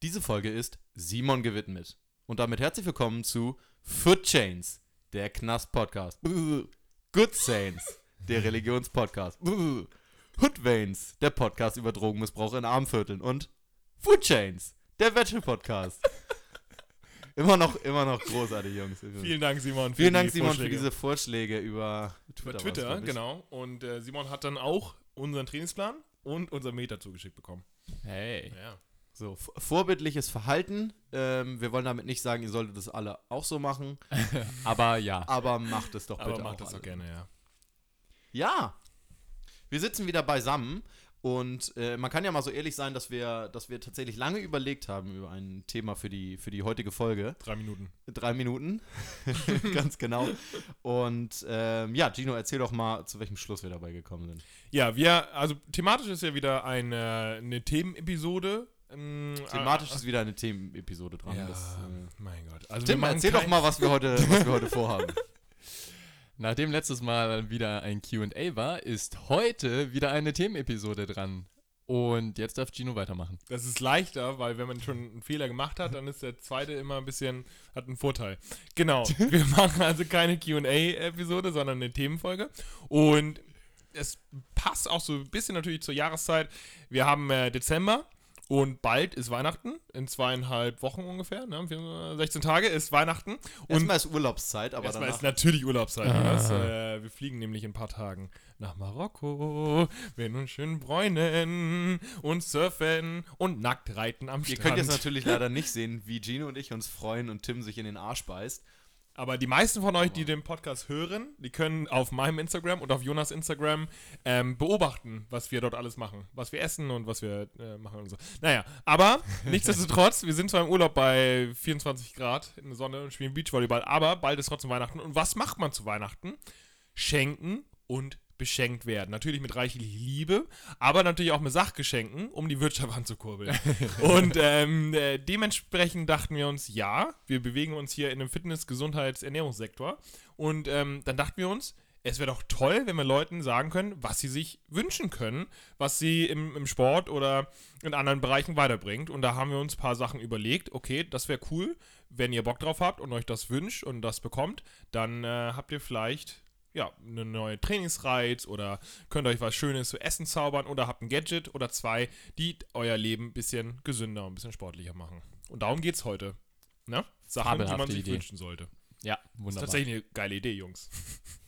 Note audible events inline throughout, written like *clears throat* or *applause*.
Diese Folge ist Simon gewidmet. Und damit herzlich willkommen zu Foot Chains, der Knast-Podcast. *laughs* Good Saints, der Religionspodcast. *laughs* Hood Veins, der Podcast über Drogenmissbrauch in Armvierteln. Und Food Chains, der Wettel-Podcast. *laughs* Immer noch, immer noch großartig, Jungs. Vielen Dank, Simon. Vielen Dank, Simon, Vorschläge. für diese Vorschläge über Twitter. Über Twitter, genau. Und äh, Simon hat dann auch unseren Trainingsplan und unser Meter zugeschickt bekommen. Hey. Ja. So, vorbildliches Verhalten. Ähm, wir wollen damit nicht sagen, ihr solltet das alle auch so machen. *laughs* aber ja. Aber macht es doch bitte aber macht es auch gerne, ja. Ja. Wir sitzen wieder beisammen und äh, man kann ja mal so ehrlich sein, dass wir, dass wir tatsächlich lange überlegt haben über ein Thema für die, für die heutige Folge. Drei Minuten. Drei Minuten, *laughs* ganz genau. Und ähm, ja, Gino, erzähl doch mal, zu welchem Schluss wir dabei gekommen sind. Ja, wir, also thematisch ist ja wieder eine, eine Themenepisode. Ähm, thematisch äh, ist wieder eine Themenepisode dran. Ja, das, äh, mein Gott. Also Tim, erzähl doch mal, was wir heute, was wir heute *laughs* vorhaben. Nachdem letztes Mal wieder ein QA war, ist heute wieder eine Themenepisode dran. Und jetzt darf Gino weitermachen. Das ist leichter, weil wenn man schon einen Fehler gemacht hat, dann ist der zweite immer ein bisschen, hat einen Vorteil. Genau. *laughs* Wir machen also keine QA-Episode, sondern eine Themenfolge. Und es passt auch so ein bisschen natürlich zur Jahreszeit. Wir haben äh, Dezember und bald ist Weihnachten, in zweieinhalb Wochen ungefähr, ne? 16 Tage ist Weihnachten. Und erstmal ist Urlaubszeit, aber erstmal ist natürlich Urlaubszeit. Ah. Äh, wir fliegen nämlich in ein paar Tagen nach Marokko, werden uns schön bräunen und surfen und nackt reiten am Ihr Strand. Ihr könnt jetzt natürlich leider nicht sehen, wie Gino und ich uns freuen und Tim sich in den Arsch beißt. Aber die meisten von euch, die den Podcast hören, die können auf meinem Instagram und auf Jonas Instagram ähm, beobachten, was wir dort alles machen. Was wir essen und was wir äh, machen und so. Naja, aber *laughs* nichtsdestotrotz, wir sind zwar im Urlaub bei 24 Grad in der Sonne und spielen Beachvolleyball, aber bald ist trotzdem Weihnachten. Und was macht man zu Weihnachten? Schenken und beschenkt werden. Natürlich mit reichlich Liebe, aber natürlich auch mit Sachgeschenken, um die Wirtschaft *laughs* anzukurbeln. *laughs* und ähm, äh, dementsprechend dachten wir uns, ja, wir bewegen uns hier in einem Fitness-, Gesundheits-, Ernährungssektor. Und ähm, dann dachten wir uns, es wäre doch toll, wenn wir Leuten sagen können, was sie sich wünschen können, was sie im, im Sport oder in anderen Bereichen weiterbringt. Und da haben wir uns ein paar Sachen überlegt. Okay, das wäre cool, wenn ihr Bock drauf habt und euch das wünscht und das bekommt, dann äh, habt ihr vielleicht ja, eine neue Trainingsreiz oder könnt euch was Schönes zu essen zaubern oder habt ein Gadget oder zwei, die euer Leben ein bisschen gesünder und ein bisschen sportlicher machen. Und darum geht es heute. Ne? Sachen, die man sich Idee. wünschen sollte. Ja, wunderbar. Das ist tatsächlich eine geile Idee, Jungs.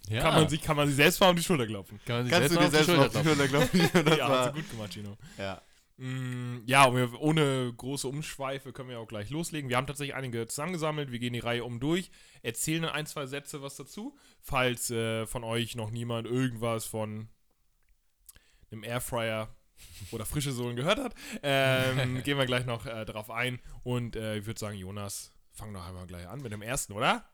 Ja. Kann, man sich, kann man sich selbst mal um die Schulter klopfen. Kann man sich Kannst selbst du dir selbst auf die Schulter klopfen? *laughs* ja, hast du gut gemacht, Gino. Ja. Mm, ja, ohne große Umschweife können wir auch gleich loslegen. Wir haben tatsächlich einige zusammengesammelt. Wir gehen die Reihe um durch, erzählen ein, zwei Sätze was dazu. Falls äh, von euch noch niemand irgendwas von einem Airfryer oder frische Sohlen gehört hat, ähm, *laughs* gehen wir gleich noch äh, darauf ein. Und äh, ich würde sagen, Jonas, fang doch einmal gleich an mit dem ersten, oder?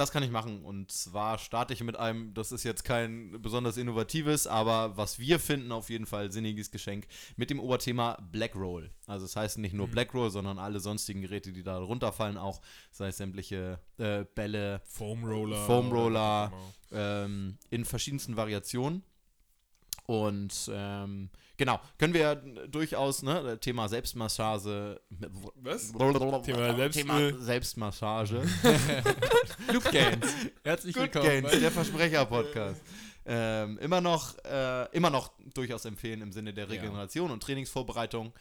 Das kann ich machen. Und zwar starte ich mit einem, das ist jetzt kein besonders innovatives, aber was wir finden, auf jeden Fall sinniges Geschenk mit dem Oberthema Black Roll. Also das heißt nicht nur mhm. Black Roll, sondern alle sonstigen Geräte, die da runterfallen, auch, sei es sämtliche äh, Bälle, Foam Roller, Foam Roller ähm, in verschiedensten Variationen. Und ähm, genau, können wir durchaus, ne, Thema Selbstmassage. Was? Thema, Selbst Thema Selbstmassage. *laughs* Loop Games. Herzlich Good willkommen. Games, der Versprecher-Podcast. Ähm, immer noch, äh, immer noch durchaus empfehlen im Sinne der Regeneration ja. und Trainingsvorbereitung.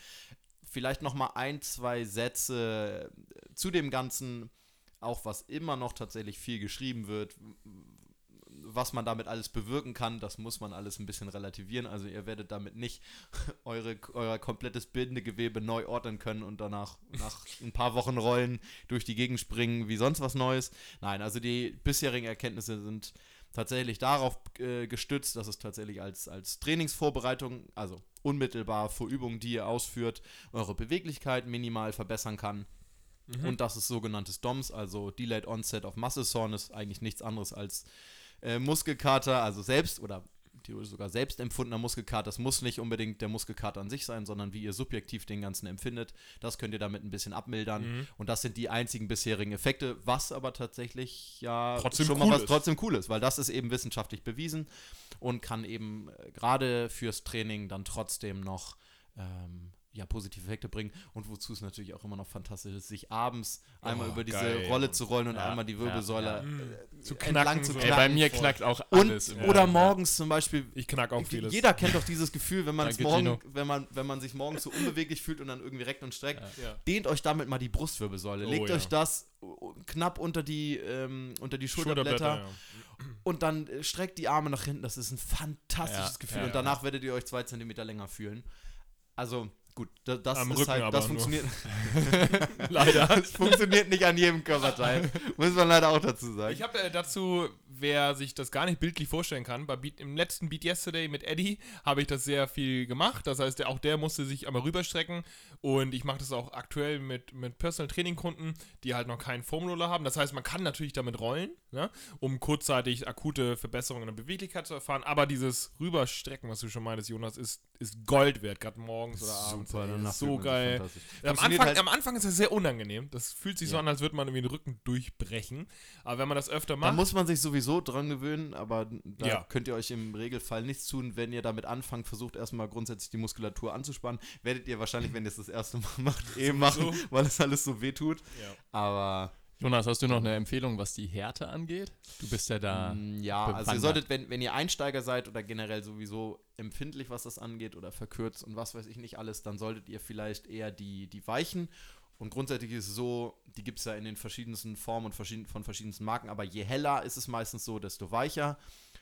Vielleicht noch mal ein, zwei Sätze zu dem Ganzen, auch was immer noch tatsächlich viel geschrieben wird, was man damit alles bewirken kann, das muss man alles ein bisschen relativieren. Also ihr werdet damit nicht *laughs* eure, euer komplettes bildende Gewebe neu ordnen können und danach nach ein paar Wochen Rollen durch die Gegend springen wie sonst was Neues. Nein, also die bisherigen Erkenntnisse sind tatsächlich darauf äh, gestützt, dass es tatsächlich als, als Trainingsvorbereitung, also unmittelbar vor Übungen, die ihr ausführt, eure Beweglichkeit minimal verbessern kann. Mhm. Und das ist sogenanntes DOMS, also Delayed Onset of Muscle Soreness, eigentlich nichts anderes als äh, Muskelkater, also selbst oder theoretisch sogar selbst empfundener Muskelkater. Das muss nicht unbedingt der Muskelkater an sich sein, sondern wie ihr subjektiv den Ganzen empfindet. Das könnt ihr damit ein bisschen abmildern. Mhm. Und das sind die einzigen bisherigen Effekte, was aber tatsächlich ja trotzdem schon cool mal was ist. trotzdem cool ist, weil das ist eben wissenschaftlich bewiesen und kann eben äh, gerade fürs Training dann trotzdem noch ähm, ja, positive Effekte bringen und wozu es natürlich auch immer noch fantastisch ist, sich abends einmal Oh, über diese geil. Rolle zu rollen und Ja, einmal die ja, Wirbelsäule ja. äh, Zu knacken zu so. Ey, knacken. bei mir knackt auch Und, alles. im oder morgens zum Beispiel. Ich knack auch vieles. Jeder kennt doch dieses Gefühl, wenn, Danke, morgen, Gino. wenn, man, wenn man sich morgens so unbeweglich fühlt und dann irgendwie reckt und streckt. Ja. Ja. Dehnt euch damit mal die Brustwirbelsäule. Oh, Legt ja. euch das knapp unter die, ähm, unter die Schulterblätter, Schulterblätter, ja. und dann äh, streckt die Arme nach hinten. Das ist ein fantastisches Ja, Gefühl. ja, und danach werdet ihr euch zwei Zentimeter länger fühlen. Also, gut, da, das Am ist Rücken halt, das funktioniert, *laughs* *laughs* Leider. das funktioniert nicht an jedem Körperteil. *laughs* Muss man leider auch dazu sagen. Ich habe äh, dazu, wer sich das gar nicht bildlich vorstellen kann, bei Beat, im letzten Beat Yesterday mit Eddie habe ich das sehr viel gemacht. Das heißt, auch der musste sich einmal rüberstrecken und ich mache das auch aktuell mit, mit Personal Training Kunden, die halt noch keinen Foamroller haben. Das heißt, man kann natürlich damit rollen, ne, um kurzzeitig akute Verbesserungen in der Beweglichkeit zu erfahren. Aber dieses Rüberstrecken, was du schon meintest, Jonas, ist, ist Gold wert, gerade morgens oder abends. Super, ey. so geil. Am Anfang, halt- am Anfang ist das sehr unangenehm. Das fühlt sich so Ja. an, als würde man irgendwie den Rücken durchbrechen. Aber wenn man das öfter macht, muss man sich sowieso dran gewöhnen, aber da Ja. könnt ihr euch im Regelfall nichts tun, wenn ihr damit anfangt, versucht erstmal grundsätzlich die Muskulatur anzuspannen. Werdet ihr wahrscheinlich, wenn ihr es das erste Mal *laughs* macht, eh machen, weil es alles so weh tut. Ja. Aber Jonas, hast du noch eine Empfehlung, was die Härte angeht? Du bist ja da. mm, ja, also ihr bewandert. solltet, wenn, wenn ihr Einsteiger seid oder generell sowieso empfindlich, was das angeht oder verkürzt und was weiß ich nicht alles, dann solltet ihr vielleicht eher die, die weichen. Und grundsätzlich ist es so, die gibt es ja in den verschiedensten Formen und verschieden, von verschiedensten Marken, aber je heller ist es meistens so, desto weicher.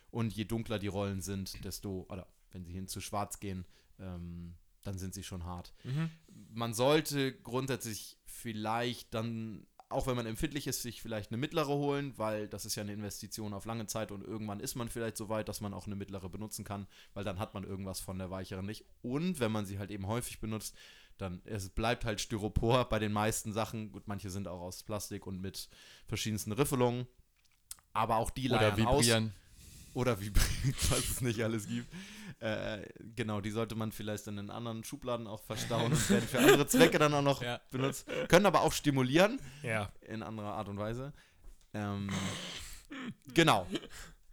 Und je dunkler die Rollen sind, desto, oder wenn sie hin zu schwarz gehen, ähm, dann sind sie schon hart. Mhm. Man sollte grundsätzlich vielleicht dann, auch wenn man empfindlich ist, sich vielleicht eine mittlere holen, weil das ist ja eine Investition auf lange Zeit und irgendwann ist man vielleicht so weit, dass man auch eine mittlere benutzen kann, weil dann hat man irgendwas von der weicheren nicht. Und wenn man sie halt eben häufig benutzt, dann es bleibt halt Styropor bei den meisten Sachen. Gut, manche sind auch aus Plastik und mit verschiedensten Riffelungen. Aber auch die oder leiern aus. vibrieren. Oder vibrieren, *laughs* falls es nicht alles gibt. Äh, genau, die sollte man vielleicht in anderen Schubladen auch verstauen und werden für andere Zwecke dann auch noch *laughs* Ja. benutzt. Können aber auch stimulieren, Ja. in anderer Art und Weise. Ähm, genau.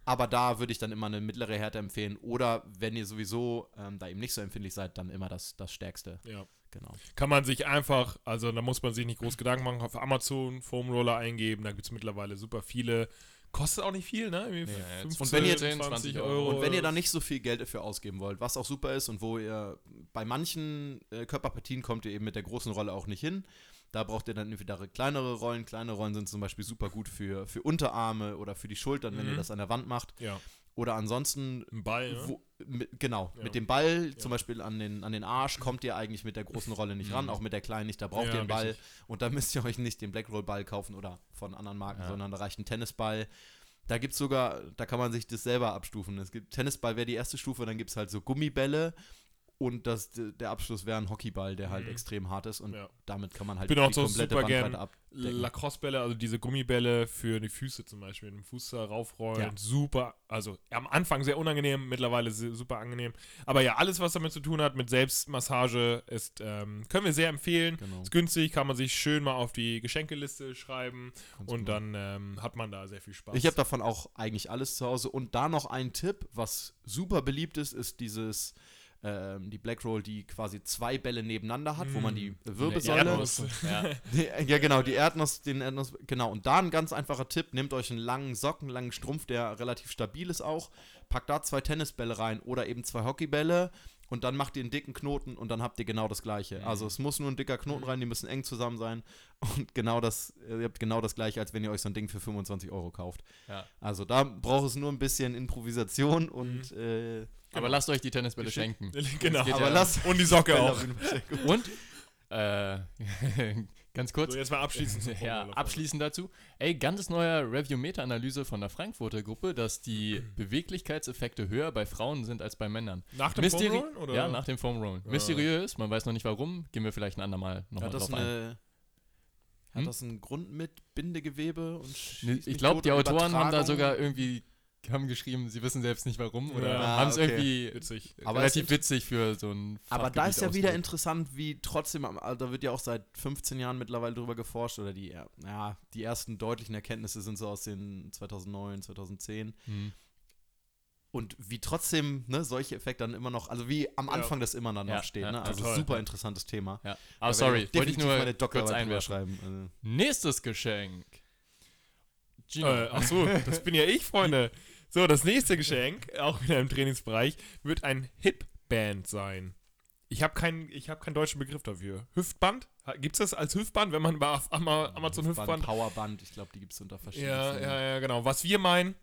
Aber da würde ich dann immer eine mittlere Härte empfehlen. Oder wenn ihr sowieso ähm, da eben nicht so empfindlich seid, dann immer das, das Stärkste. ja. Genau. Kann man sich einfach, also da muss man sich nicht groß Gedanken machen, auf Amazon Foam Roller eingeben, da gibt es mittlerweile super viele. Kostet auch nicht viel, ne? Nee, jetzt 15, Und wenn ihr- 10, 20 Euro. Und wenn ihr da nicht so viel Geld dafür ausgeben wollt, was auch super ist und wo ihr bei manchen äh, Körperpartien kommt ihr eben mit der großen Rolle auch nicht hin. Da braucht ihr dann entweder kleinere Rollen. Kleine Rollen sind zum Beispiel super gut für, für Unterarme oder für die Schultern, wenn Mhm. ihr das an der Wand macht. Ja, Oder ansonsten, ein Ball, ne? wo, mit, genau, Ja. mit dem Ball, Ja. zum Beispiel an den, an den Arsch, kommt ihr eigentlich mit der großen Rolle nicht ran, Mhm. auch mit der kleinen nicht. Da braucht ihr einen Ball. richtig. Und da müsst ihr euch nicht den Blackroll-Ball kaufen oder von anderen Marken, sondern da reicht ein Tennisball. Da gibt es sogar, da kann man sich das selber abstufen. Es gibt Tennisball wäre die erste Stufe, dann gibt es halt so Gummibälle und das, der Abschluss wäre ein Hockeyball, der halt Mhm. extrem hart ist und Ja. damit kann man halt bin auch die so komplette super Bandbreite abdecken. Lacrosse-Bälle, also diese Gummibälle für die Füße zum Beispiel, den Fuß da raufrollen, Ja. super, also am Anfang sehr unangenehm, mittlerweile super angenehm. Aber ja, alles, was damit zu tun hat mit Selbstmassage, ist, ähm, können wir sehr empfehlen. Genau. Ist günstig, kann man sich schön mal auf die Geschenkeliste schreiben Ganz und genau. dann ähm, hat man da sehr viel Spaß. Ich habe davon auch eigentlich alles zu Hause. Und da noch ein Tipp, was super beliebt ist, ist dieses, ähm, die Black Roll, die quasi zwei Bälle nebeneinander hat, wo man die Wirbelsäule. Erdnuss. *laughs* Ja. Ja, genau, die Erdnuss, den Erdnuss, genau. Und da ein ganz einfacher Tipp: Nehmt euch einen langen Socken, einen langen Strumpf, der relativ stabil ist auch. Packt da zwei Tennisbälle rein oder eben zwei Hockeybälle und dann macht ihr einen dicken Knoten und dann habt ihr genau das gleiche. Mhm. Also es muss nur ein dicker Knoten rein, die müssen eng zusammen sein und genau das, ihr habt genau das gleiche, als wenn ihr euch so ein Ding für 25 Euro kauft. Ja. Also da braucht es nur ein bisschen Improvisation und äh, Aber lasst euch die Tennisbälle schenken. *laughs* genau. aber ja. lasst Und die Socke auch. Und, äh, *laughs* ganz kurz. So, jetzt mal abschließend zum *laughs* Ja, abschließend dazu. Ey, ganz neuer Review-Meta-Analyse von der Frankfurter Gruppe, dass die *clears throat* Beweglichkeitseffekte höher bei Frauen sind als bei Männern. Nach dem Mysteri- Foamrollen, oder? Ja, nach dem Foam Rollen. Ja. Mysteriös, man weiß noch nicht warum. Gehen wir vielleicht ein andermal nochmal Hat das, drauf ein. eine, hat Hm? das einen Grund mit Bindegewebe und Ne, Ich glaube, die Autoren haben da sogar irgendwie haben geschrieben, sie wissen selbst nicht warum oder Ja. Haben es okay. irgendwie Witzig. Aber relativ witzig für so ein Aber da ist ja wieder interessant, wie trotzdem, also da wird ja auch seit 15 Jahren mittlerweile drüber geforscht oder die, ja, die ersten deutlichen Erkenntnisse sind so aus den 2009, 2010. ausgedrückt. Hm. und wie trotzdem ne, solche Effekte dann immer noch, also wie am Ja. Anfang das immer dann Ja, noch steht. ja, ne? Also total. super interessantes Thema. Ja. Aber sorry, wollte ich nur meine kurz einwerfen. schreiben. Also. Nächstes Geschenk. Gino. Äh, ach so, das bin ja ich, Freunde. *laughs* So, das nächste Geschenk, auch wieder im Trainingsbereich, wird ein Hip-Band sein. Ich habe keinen hab keinen deutschen Begriff dafür. Hüftband? Gibt es das als Hüftband, wenn man bei auf Amazon Hüftband Powerband, ich glaube, die gibt es unter verschiedenen. Ja, ja, ja, genau. Was wir meinen,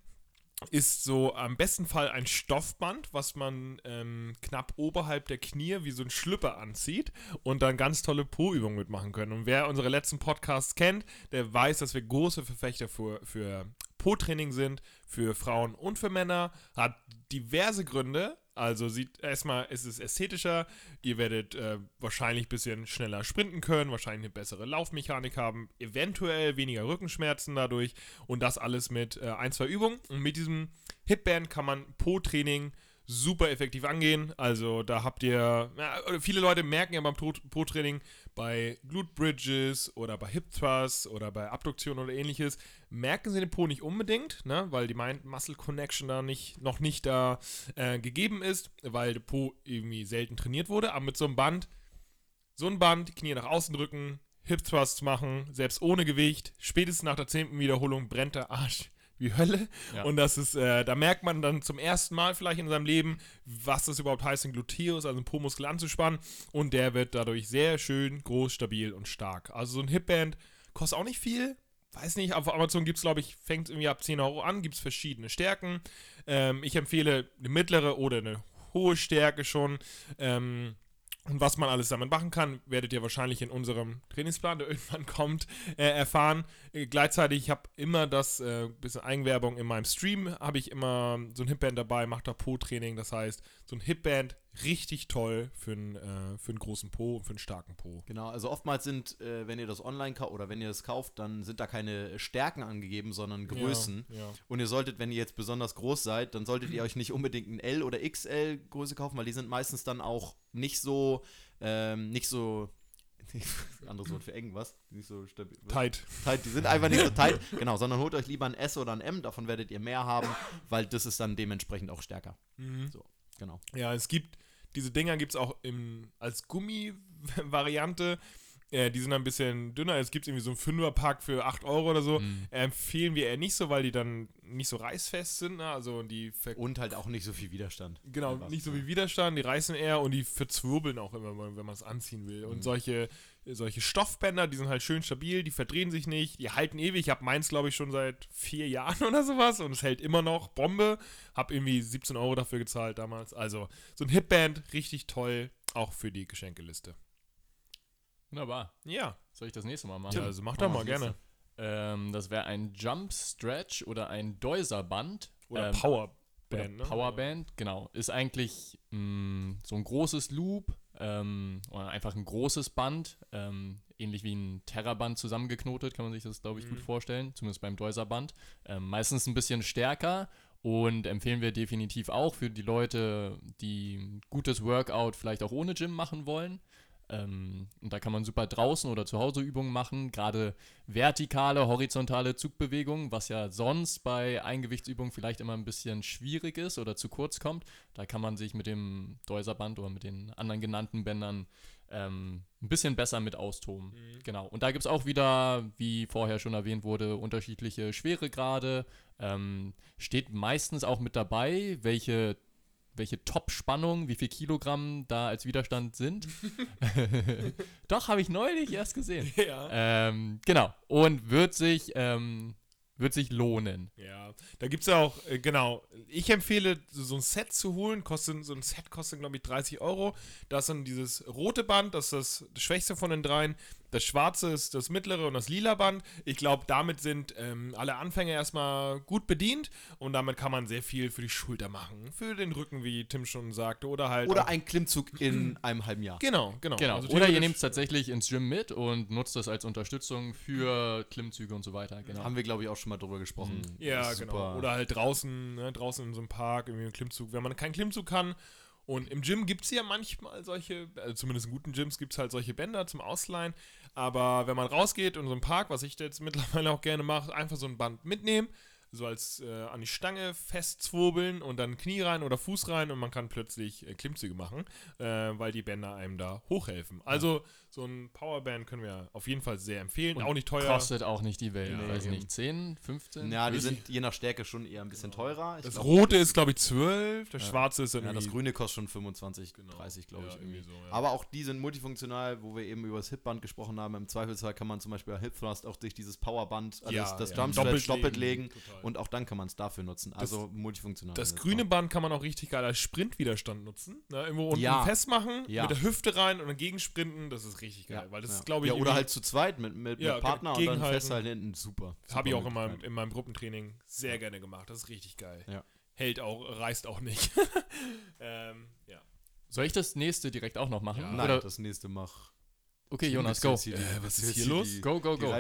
ist so am besten Fall ein Stoffband, was man ähm, knapp oberhalb der Knie wie so ein Schlüpper anzieht und dann ganz tolle Po-Übungen mitmachen können. Und wer unsere letzten Podcasts kennt, der weiß, dass wir große Verfechter für, für Po-Training sind, für Frauen und für Männer. Hat diverse Gründe. Also sieht erstmal, ist es ästhetischer, ihr werdet äh, wahrscheinlich ein bisschen schneller sprinten können, wahrscheinlich eine bessere Laufmechanik haben, eventuell weniger Rückenschmerzen dadurch und das alles mit äh, ein, zwei Übungen. Und mit diesem Hipband kann man Po-Training super effektiv angehen. Also da habt ihr, ja, viele Leute merken ja beim Po-Training bei Glute Bridges oder bei Hip Thrusts oder bei Abduktion oder ähnliches, merken sie den Po nicht unbedingt, ne, weil die Mind-Muscle Connection da nicht, noch nicht da äh, gegeben ist, weil der Po irgendwie selten trainiert wurde. Aber mit so einem Band, so ein Band, die Knie nach außen drücken, Hip Thrusts machen, selbst ohne Gewicht, spätestens nach der zehnten Wiederholung brennt der Arsch wie Hölle. Ja. Und das ist, äh, da merkt man dann zum ersten Mal vielleicht in seinem Leben, was das überhaupt heißt, den Gluteus, also den Po-Muskel anzuspannen. Und der wird dadurch sehr schön, groß, stabil und stark. Also so ein Hipband kostet auch nicht viel. Weiß nicht, auf Amazon gibt es, glaube ich, fängt irgendwie ab 10 Euro an, gibt es verschiedene Stärken. Ähm, ich empfehle eine mittlere oder eine hohe Stärke schon. Ähm, und was man alles damit machen kann, werdet ihr wahrscheinlich in unserem Trainingsplan, der *laughs* irgendwann kommt, äh, erfahren. Äh, gleichzeitig, ich habe immer das, äh, bisschen Eigenwerbung in meinem Stream, habe ich immer so ein Hipband dabei, mache da Po-Training. Das heißt, so ein Hipband richtig toll für einen, äh, für einen großen Po und für einen starken Po. Genau, also oftmals sind, äh, wenn ihr das online kauft oder wenn ihr das kauft, dann sind da keine Stärken angegeben, sondern Größen. Ja, ja. Und ihr solltet, wenn ihr jetzt besonders groß seid, dann solltet ihr *clears throat* euch nicht unbedingt ein L oder XL Größe kaufen, weil die sind meistens dann auch nicht so, ähm, nicht so, *laughs* anderes Wort für eng, was? Nicht so stabil. Tight. tight. Die sind einfach nicht so *laughs* tight, genau, sondern holt euch lieber ein S oder ein M, davon werdet ihr mehr haben, weil das ist dann dementsprechend auch stärker. Mhm. So, genau. Ja, es gibt, diese Dinger gibt es auch im, als Gummi-Variante. Äh, die sind ein bisschen dünner. Es gibt irgendwie so einen Fünferpack für 8 Euro oder so. Mhm. Empfehlen wir eher nicht so, weil die dann nicht so reißfest sind. Ne? Also die Und halt auch nicht so viel Widerstand. Genau, nicht so wie Widerstand, die reißen eher und die verzwirbeln auch immer, wenn man es anziehen will. Und Mhm. solche, solche Stoffbänder, die sind halt schön stabil, die verdrehen sich nicht, die halten ewig. Ich habe meins, glaube ich, schon seit vier Jahren *laughs* oder sowas und es hält immer noch. Bombe. Hab irgendwie 17 Euro dafür gezahlt damals. Also so ein Hipband, richtig toll, auch für die Geschenkeliste. Wunderbar. Ja, Soll ich das nächste Mal machen? ja also mach doch mal gerne. Ähm, das wäre ein Jump Stretch oder ein Deuserband. Oder ähm, Powerband, oder ne? Powerband, genau. Ist eigentlich mh, so ein großes Loop ähm, oder einfach ein großes Band, ähm, ähnlich wie ein Terraband zusammengeknotet, kann man sich das, glaube ich, gut Mhm. vorstellen, zumindest beim Deuserband. Ähm, meistens ein bisschen stärker und empfehlen wir definitiv auch für die Leute, die ein gutes Workout vielleicht auch ohne Gym machen wollen. Ähm, und da kann man super draußen oder zu Hause Übungen machen, gerade vertikale, horizontale Zugbewegungen, was ja sonst bei Eingewichtsübungen vielleicht immer ein bisschen schwierig ist oder zu kurz kommt. Da kann man sich mit dem Deuserband oder mit den anderen genannten Bändern ähm, ein bisschen besser mit austoben. Mhm. Genau. Und da gibt es auch wieder, wie vorher schon erwähnt wurde, unterschiedliche Schweregrade. Ähm, steht meistens auch mit dabei, welche, welche Top-Spannung, wie viel Kilogramm da als Widerstand sind. *laughs* Doch, habe ich neulich erst gesehen. *laughs* Ja. Ähm, genau. Und wird sich, ähm, wird sich lohnen. Ja, da gibt es ja auch, äh, genau, ich empfehle, so ein Set zu holen. Kostet, so ein Set kostet, glaube ich, 30 Euro. Da ist dann dieses rote Band, das ist das schwächste von den dreien. Das schwarze ist das mittlere und das lila Band. Ich glaube, damit sind ähm, alle Anfänger erstmal gut bedient und damit kann man sehr viel für die Schulter machen. Für den Rücken, wie Tim schon sagte, oder halt. Oder ein Klimmzug in einem halben Jahr. Genau, genau. Genau. Also Oder ihr nehmt es tatsächlich ins Gym mit und nutzt das als Unterstützung für Klimmzüge und so weiter. Genau. Haben wir, glaube ich, auch schon mal drüber gesprochen. Ja, Das ist genau. super. Oder halt draußen, ne, draußen in so einem Park, irgendwie ein Klimmzug. Wenn man keinen Klimmzug kann. Und im Gym gibt es ja manchmal solche, also zumindest in guten Gyms gibt es halt solche Bänder zum Ausleihen. Aber wenn man rausgeht in so einen Park, was ich jetzt mittlerweile auch gerne mache, einfach so ein Band mitnehmen. So als äh, an die Stange festzwirbeln und dann Knie rein oder Fuß rein und man kann plötzlich äh, Klimmzüge machen, äh, weil die Bänder einem da hochhelfen. Also so ein Powerband können wir auf jeden Fall sehr empfehlen. Und auch nicht teuer. Kostet auch nicht die Welt. Ja, weiß nicht, 10, 15? Ja, die sind je nach Stärke schon eher ein bisschen teurer. Ich Das glaub, rote ist, glaube ich, 12, das Ja. schwarze ist dann Ja, das grüne kostet schon 25, Genau. 30, glaube Ja, ich. Irgendwie. irgendwie so, ja. Aber auch die sind multifunktional, wo wir eben über das Hipband gesprochen haben. Im Zweifelsfall kann man zum Beispiel Hip Thrust auch durch dieses Powerband, also Ja, das, das ja. Stretch Doppelt doppelt legen, legen. Total. Und auch dann kann man es dafür nutzen. Also multifunktional. Das grüne Band kann man auch richtig geil als Sprintwiderstand nutzen. Ne? Irgendwo unten Ja. festmachen, Ja. mit der Hüfte rein und dann gegensprinten. Das ist richtig geil. Ja, weil das ja. ist, glaube ich, Ja, oder halt zu zweit mit, mit, Ja, mit Partner und dann festhalten hinten. Super. Das habe ich Super auch in meinem, in meinem Gruppentraining sehr gerne gemacht. Das ist richtig geil. Ja. Hält auch, reißt auch nicht. *laughs* ähm, ja. Soll ich das nächste direkt auch noch machen? Ja. Nein, Oder, das nächste mach. Okay, Jonas, go. Hier Äh, was ist hier los? die- Go, go, go.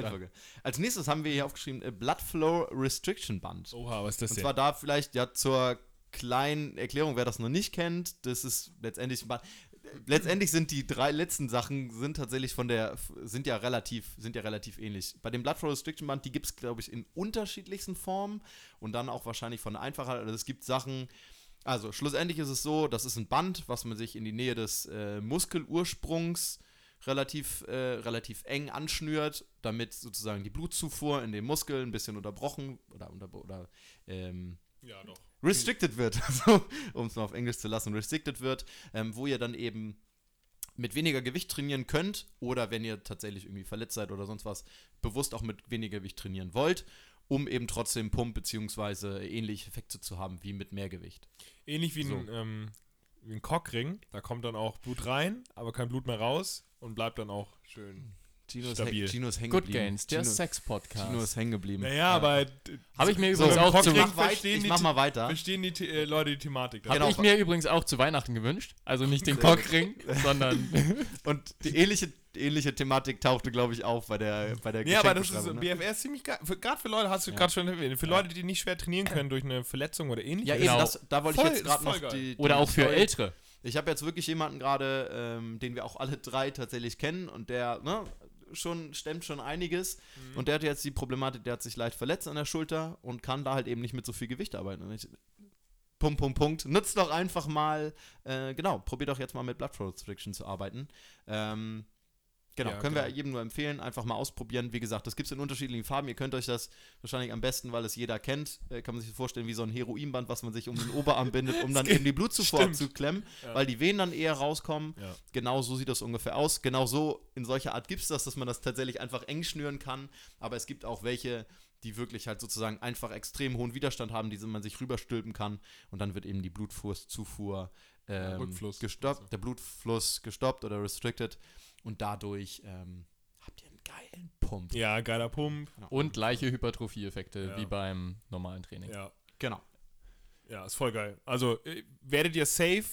Als nächstes haben wir hier aufgeschrieben äh, Blood Flow Restriction Band. Oha, was ist das Und denn? zwar da vielleicht ja zur kleinen Erklärung, wer das noch nicht kennt, das ist letztendlich letztendlich sind die drei letzten Sachen sind tatsächlich von der sind ja relativ sind ja relativ ähnlich. Bei dem Blood Flow Restriction Band, die gibt es glaube ich in unterschiedlichsten Formen und dann auch wahrscheinlich von der Einfachheit, also es gibt Sachen also schlussendlich ist es so, das ist ein Band, was man sich in die Nähe des äh, Muskelursprungs relativ, äh, relativ eng anschnürt, damit sozusagen die Blutzufuhr in den Muskel ein bisschen unterbrochen oder, unter, oder ähm, ja, doch. restricted wird, *laughs* also, um es mal auf Englisch zu lassen, restricted wird, ähm, wo ihr dann eben mit weniger Gewicht trainieren könnt oder wenn ihr tatsächlich irgendwie verletzt seid oder sonst was, bewusst auch mit weniger Gewicht trainieren wollt, um eben trotzdem Pump- bzw. ähnliche Effekte zu haben wie mit mehr Gewicht. Ähnlich wie, So. ein, ähm, wie ein Cockring. Da kommt dann auch Blut rein, aber kein Blut mehr raus und bleibt dann auch schön. Gino ist, Stabil. häng- Gino ist hängen Good geblieben. Gains, der Gino, Gino Sex-Podcast. ist hängen geblieben. Naja, aber. Habe ich mir so übrigens im auch zu, Cockring ich mach, mal weiter. Verstehen die äh, Leute die Thematik. Habe Genau. ich mir übrigens auch zu Weihnachten gewünscht. Also nicht den. *laughs* Cockring, sondern *laughs* Und die ähnliche, ähnliche Thematik tauchte, glaube ich, auf bei der, bei der Ja, aber das ist ne? BFR ist ziemlich geil. Gerade für Leute, hast du Ja. gerade schon erwähnt, für Leute, die nicht schwer trainieren können durch eine Verletzung oder ähnliches. Ja, eben, Genau. das, da wollte ich jetzt gerade noch die, die oder auch für Ältere. Ich habe jetzt wirklich jemanden gerade, ähm, den wir auch alle drei tatsächlich kennen und der ne, schon stemmt schon einiges Mhm. und der hat jetzt die Problematik, der hat sich leicht verletzt an der Schulter und kann da halt eben nicht mit so viel Gewicht arbeiten. Und ich, Punkt, Punkt, Punkt. Nutzt doch einfach mal, äh, genau, probiert doch jetzt mal mit Blood Flow Restriction zu arbeiten. Ähm, genau, Ja, können genau. wir jedem nur empfehlen, einfach mal ausprobieren. Wie gesagt, das gibt es in unterschiedlichen Farben. Ihr könnt euch das wahrscheinlich am besten, weil es jeder kennt, äh, kann man sich vorstellen wie so ein Heroinband, was man sich um den Oberarm bindet, um dann *laughs* eben die Blutzufuhr Stimmt. zu klemmen, Ja. weil die Venen dann eher rauskommen. Ja. Genau so sieht das ungefähr aus. Genau so in solcher Art gibt es das, dass man das tatsächlich einfach eng schnüren kann. Aber es gibt auch welche, die wirklich halt sozusagen einfach extrem hohen Widerstand haben, die man sich rüberstülpen kann. Und dann wird eben die Blutzufuhr ähm, gestoppt, der Blutfluss gestoppt oder restricted. Und dadurch ähm, habt ihr einen geilen Pump. Ja, geiler Pump. Genau. Und gleiche Hypertrophie-Effekte Ja. wie beim normalen Training. Ja. Genau. Ja, ist voll geil. Also, äh, werdet ihr safe?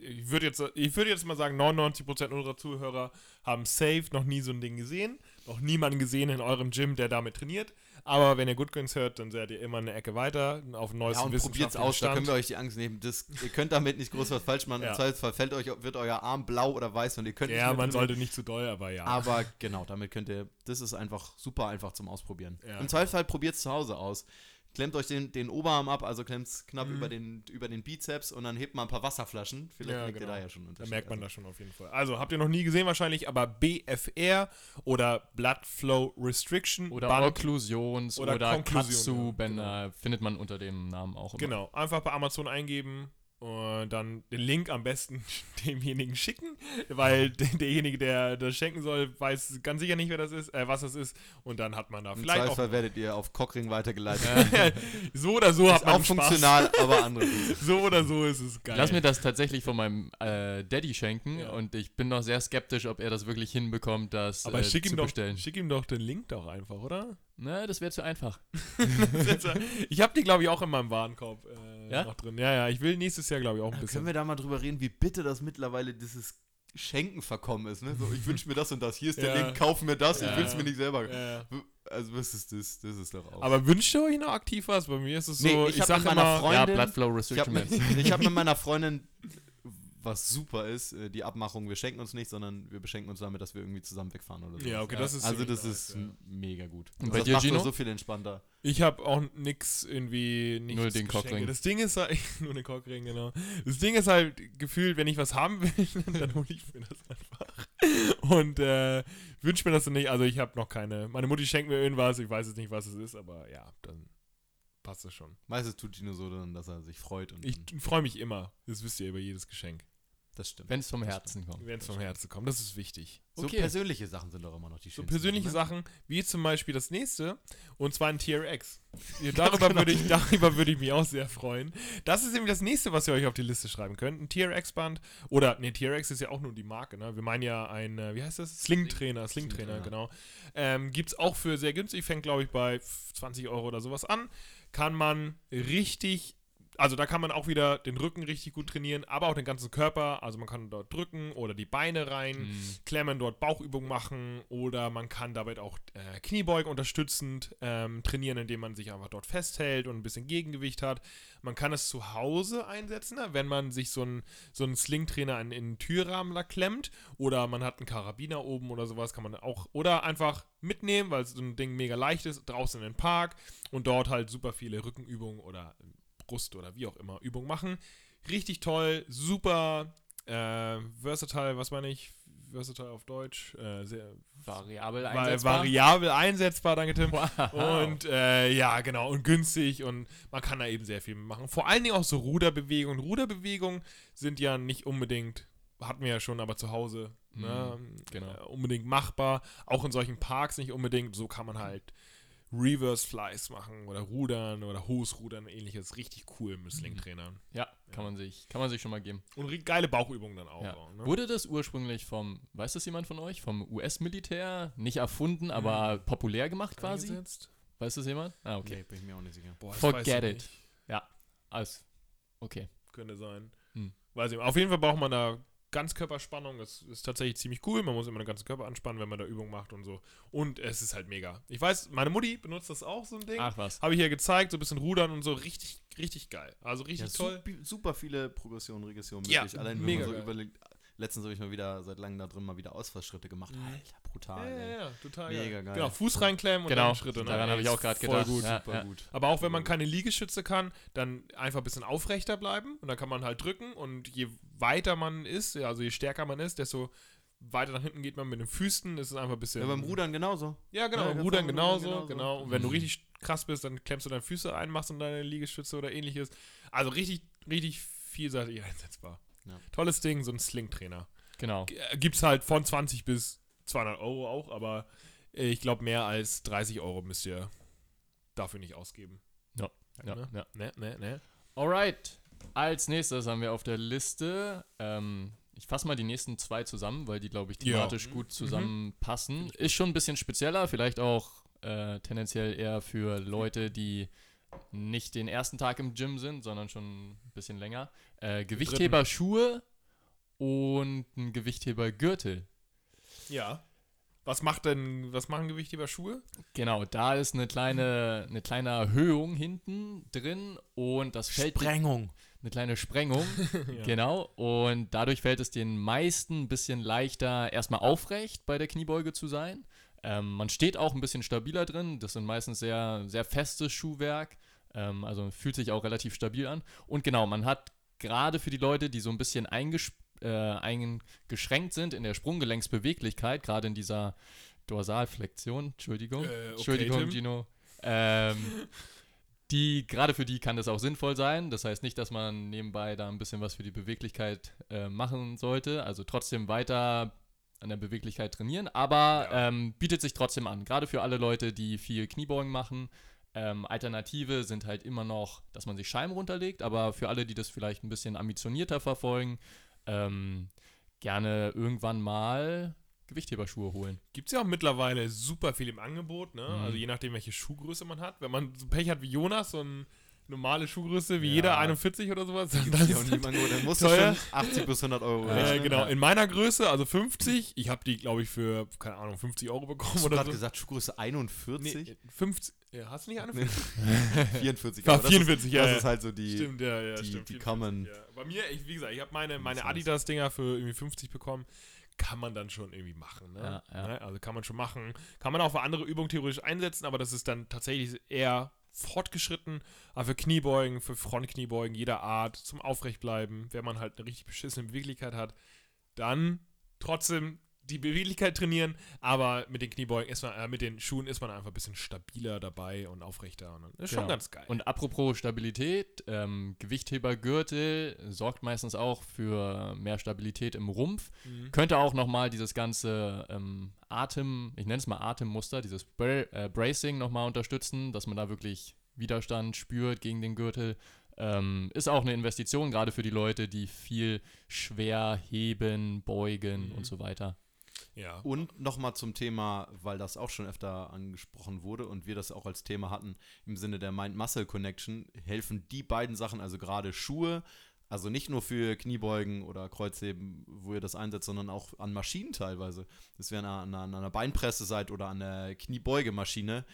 Ich würde jetzt, ich jetzt mal sagen, 99% unserer Zuhörer haben safe noch nie so ein Ding gesehen. Noch niemanden gesehen in eurem Gym, der damit trainiert. Aber wenn ihr Good Guns hört, dann seid ihr immer eine Ecke weiter auf dem Ja, neuesten und probiert's aus, da Stand. können wir euch die Angst nehmen. Das, ihr könnt damit nicht groß was falsch machen. Ja. Im Zweifelsfall fällt euch, wird euer Arm blau oder weiß und ihr könnt ja, man sollte nicht zu doll, aber ja. Aber genau, damit könnt ihr, das ist einfach super einfach zum Ausprobieren. Ja. Im Zweifelsfall probiert es zu Hause aus. Klemmt euch den, den Oberarm ab, also klemmt es knapp Mhm. über, den, über den Bizeps und dann hebt mal ein paar Wasserflaschen. Vielleicht Ja, merkt ihr genau. da ja schon einen Da Unterschied. merkt man also. das schon auf jeden Fall. Also, habt ihr noch nie gesehen wahrscheinlich, aber BFR oder Blood Flow Restriction Oder Band. Okklusions- Oder oder, Katsu-Bänder findet man unter dem Namen auch immer. Genau, einfach bei Amazon eingeben und dann den Link am besten *laughs* demjenigen schicken, weil de- derjenige, der das schenken soll, weiß ganz sicher nicht, wer das ist, äh, was das ist und dann hat man da Im vielleicht auch werdet ihr auf Cockring weitergeleitet. *laughs* so oder so hat Ist man auch Spaß. funktional, aber andere. *laughs* So oder so ist es geil. Lass mir das tatsächlich von meinem äh, Daddy schenken Ja. und ich bin noch sehr skeptisch, ob er das wirklich hinbekommt, das aber äh, schick, zu ihm doch, bestellen. schick ihm doch den Link doch einfach, oder? Na, das wäre zu einfach. ich habe die, glaube ich, auch in meinem Warenkorb äh, Ja? noch drin. Ja, ja, ich will nächstes Jahr, glaube ich, auch ein Können bisschen. wir da mal drüber reden, wie bitte das mittlerweile dieses Schenken verkommen ist, ne? So, ich wünsche mir das und das, hier ist der Ja. Link, kauf mir das, Ja. ich will es mir nicht selber. Ja. Also was ist das? Das ist doch auch. Aber wünscht ihr euch noch aktiv was? Bei mir ist es so, Nee, ich, ich hab sag mit meiner immer, Freundin- ja, Blood Flow ich habe Restriction mit, *laughs* hab mit meiner Freundin was super ist, äh, die Abmachung, wir schenken uns nicht, sondern wir beschenken uns damit, dass wir irgendwie zusammen wegfahren oder so. Ja, okay, das ist Also das ist ja. mega gut. Und Also bei das dir, macht Gino? das so viel entspannter. Ich habe auch nix irgendwie nichts Nur den. Cockring. Das Ding ist halt, *laughs* nur den Cockring, genau. Das Ding ist halt gefühlt, wenn ich was haben will, *laughs* dann hole ich mir das einfach. Und äh, wünsche mir das dann nicht. Also ich habe noch keine. Meine Mutti schenkt mir irgendwas, ich weiß jetzt nicht, was es ist, aber ja, dann passt es schon. Meistens tut Gino so, dann, dass er sich freut. Und Ich freue mich immer. Das wisst ihr über jedes Geschenk. Das stimmt. Wenn es vom Herzen kommt. Wenn es vom Herzen kommt, das ist wichtig. so Okay. persönliche Sachen sind doch immer noch die So schönsten. persönliche ne? Sachen, wie zum Beispiel das nächste, und zwar ein TRX. Ja, *laughs* darüber, würde ich, darüber würde ich mich auch sehr freuen. Das ist nämlich das nächste, was ihr euch auf die Liste schreiben könnt. Ein TRX-Band. Oder, nee, TRX ist ja auch nur die Marke, ne? Wir meinen ja ein, äh, wie heißt das? Sling-Trainer, Sling-Trainer, Sling-Trainer. genau. Ähm, Gibt es auch für sehr günstig, fängt, glaube ich, bei 20 Euro oder sowas an. Kann man richtig also da kann man auch wieder den Rücken richtig gut trainieren, aber auch den ganzen Körper. Also man kann dort drücken oder die Beine rein Mhm. klemmen, dort Bauchübungen machen oder man kann damit auch äh, Kniebeugen unterstützend ähm, trainieren, indem man sich einfach dort festhält und ein bisschen Gegengewicht hat. Man kann es zu Hause einsetzen, ne, wenn man sich so einen so einen Slingtrainer in, in den Türrahmen da klemmt oder man hat einen Karabiner oben oder sowas, kann man auch oder einfach mitnehmen, weil so ein Ding mega leicht ist, draußen in den Park und dort halt super viele Rückenübungen oder Brust oder wie auch immer Übungen machen. Richtig toll, super äh, versatile, was meine ich? Versatile auf Deutsch. Äh, sehr Variabel va einsetzbar. variabel einsetzbar, danke Tim. Wow. Und äh, ja, genau, und günstig und man kann da eben sehr viel machen. Vor allen Dingen auch so Ruderbewegungen. Ruderbewegungen sind ja nicht unbedingt, hatten wir ja schon, aber zu Hause ne, genau. äh, unbedingt machbar. Auch in solchen Parks nicht unbedingt. So kann man halt Reverse Flies machen oder Rudern oder Hosrudern und ähnliches. Richtig cool mit Slingtrainern. ja, kann man sich, kann man sich schon mal geben. Und geile Bauchübungen dann auch. Ja. auch, ne? Wurde das ursprünglich vom, weiß das jemand von euch, vom US-Militär nicht erfunden, aber populär gemacht quasi? Eingesetzt? Weiß das jemand? Ah, okay. Okay, bin ich mir auch nicht sicher. Boah, Forget it. nicht. Alles. Okay. Könnte sein. Hm. Weiß ich. Auf jeden Fall braucht man da Ganzkörperspannung. Das ist tatsächlich ziemlich cool. Man muss immer den ganzen Körper anspannen, wenn man da Übung macht und so. Und es ist halt mega. Ich weiß, meine Mutti benutzt das auch, so ein Ding. Ach was. Habe ich ihr gezeigt, so ein bisschen rudern und so. Richtig, richtig geil. Also richtig Ja, toll. super viele Progressionen, Regressionen Ja, möglich. Allein wenn mega man so geil. überlegt. Letztens habe ich mal wieder seit langem da drin mal wieder Ausfallschritte gemacht. Mhm. Alter, brutal. Ja, ja, ja, total Mega geil. geil. Genau, Fuß reinklemmen und Genau, dann Schritte. Ne? daran habe ich auch gerade gedacht. Gut. Ja, Super ja. gut. Aber auch wenn man keine Liegestütze kann, dann einfach ein bisschen aufrechter bleiben und dann kann man halt drücken und je weiter man ist, also je stärker man ist, desto weiter nach hinten geht man mit den Füßen. Das ist einfach ein bisschen. Ja, beim Rudern genauso. Ja, genau. Ganz Rudern genauso, genauso. genau. Und wenn du Mhm. richtig krass bist, dann klemmst du deine Füße ein, machst dann deine Liegestütze oder ähnliches. Also richtig, richtig vielseitig einsetzbar. Ja. Tolles Ding, so ein Sling-Trainer. Genau. Äh, Gibt's halt von 20 bis 200 Euro auch, aber äh, ich glaube, mehr als 30 Euro müsst ihr dafür nicht ausgeben. Ja, ja, Ne? ja. Ne, ne, ne. Alright. Als nächstes haben wir auf der Liste, ähm, ich fasse mal die nächsten zwei zusammen, weil die, glaube ich, Ja. thematisch gut zusammenpassen. Ist schon ein bisschen spezieller, vielleicht auch äh, tendenziell eher für Leute, die nicht den ersten Tag im Gym sind, sondern schon ein bisschen länger. Äh, Gewichtheber-Schuhe und ein Gewichtheber-Gürtel. Ja. Was macht denn, was machen Gewichtheber Schuhe? Genau, da ist eine kleine, eine kleine Erhöhung hinten drin und das fällt Sprengung. eine kleine Sprengung. *laughs* Genau. Und dadurch fällt es den meisten ein bisschen leichter, erstmal aufrecht bei der Kniebeuge zu sein. Ähm, man steht auch ein bisschen stabiler drin. Das sind meistens sehr, sehr festes Schuhwerk. Ähm, also fühlt sich auch relativ stabil an. Und genau, man hat gerade für die Leute, die so ein bisschen äh, eingeschränkt sind in der Sprunggelenksbeweglichkeit, gerade in dieser Dorsalflexion, Entschuldigung, Äh, okay, Entschuldigung, Tim. Gino, ähm, die, gerade für die kann das auch sinnvoll sein. Das heißt nicht, dass man nebenbei da ein bisschen was für die Beweglichkeit äh, machen sollte. Also trotzdem weiter an der Beweglichkeit trainieren, aber Ja. ähm, bietet sich trotzdem an. Gerade für alle Leute, die viel Kniebeugen machen. Ähm, Alternative sind halt immer noch, dass man sich Scheiben runterlegt, aber für alle, die das vielleicht ein bisschen ambitionierter verfolgen, ähm, gerne irgendwann mal Gewichtheberschuhe holen. Gibt es ja auch mittlerweile super viel im Angebot, ne? Mhm. Also je nachdem, welche Schuhgröße man hat. Wenn man so Pech hat wie Jonas, so ein normale Schuhgröße wie Ja. jeder 41 oder sowas. Dann hier ist auch niemand, dann musst du teuer. schon 80 bis 100 Euro Äh, genau, Ja. in meiner Größe, also 50. Ich habe die, glaube ich, für, keine Ahnung, 50 Euro bekommen Hast du oder gerade so. gesagt, Schuhgröße 41? Nee, 50. Ja, hast du nicht eine? Nee. *laughs* 44. Ja, aber das 44, ist, ja, Das ja. ist halt so die. Stimmt, ja, ja, die- stimmt. die 44, common- Ja. Bei mir, ich, wie gesagt, ich habe meine, meine Adidas-Dinger für irgendwie 50 bekommen. Kann man dann schon irgendwie machen. Ne? Ja, ja. Ne? Also kann man schon machen. Kann man auch für andere Übungen theoretisch einsetzen, aber das ist dann tatsächlich eher fortgeschritten. Aber für Kniebeugen, für Frontkniebeugen jeder Art, zum Aufrechtbleiben, wenn man halt eine richtig beschissene Beweglichkeit hat, dann trotzdem die Beweglichkeit trainieren, aber mit den Kniebeugen ist man, äh, mit den Schuhen ist man einfach ein bisschen stabiler dabei und aufrechter. Und ist schon Genau. ganz geil. Und apropos Stabilität, ähm, Gewichthebergürtel sorgt meistens auch für mehr Stabilität im Rumpf. Mhm. Könnte auch nochmal dieses ganze ähm, Atem, ich nenne es mal Atemmuster, dieses Bra äh, Bracing nochmal unterstützen, dass man da wirklich Widerstand spürt gegen den Gürtel. Ähm, ist auch eine Investition, gerade für die Leute, die viel schwer heben, beugen Mhm. und so weiter. Ja. Und nochmal zum Thema, weil das auch schon öfter angesprochen wurde und wir das auch als Thema hatten, im Sinne der Mind-Muscle-Connection, helfen die beiden Sachen, also gerade Schuhe, also nicht nur für Kniebeugen oder Kreuzheben, wo ihr das einsetzt, sondern auch an Maschinen teilweise. Das wäre an, einer- an einer Beinpresse seid oder an der Kniebeugemaschine.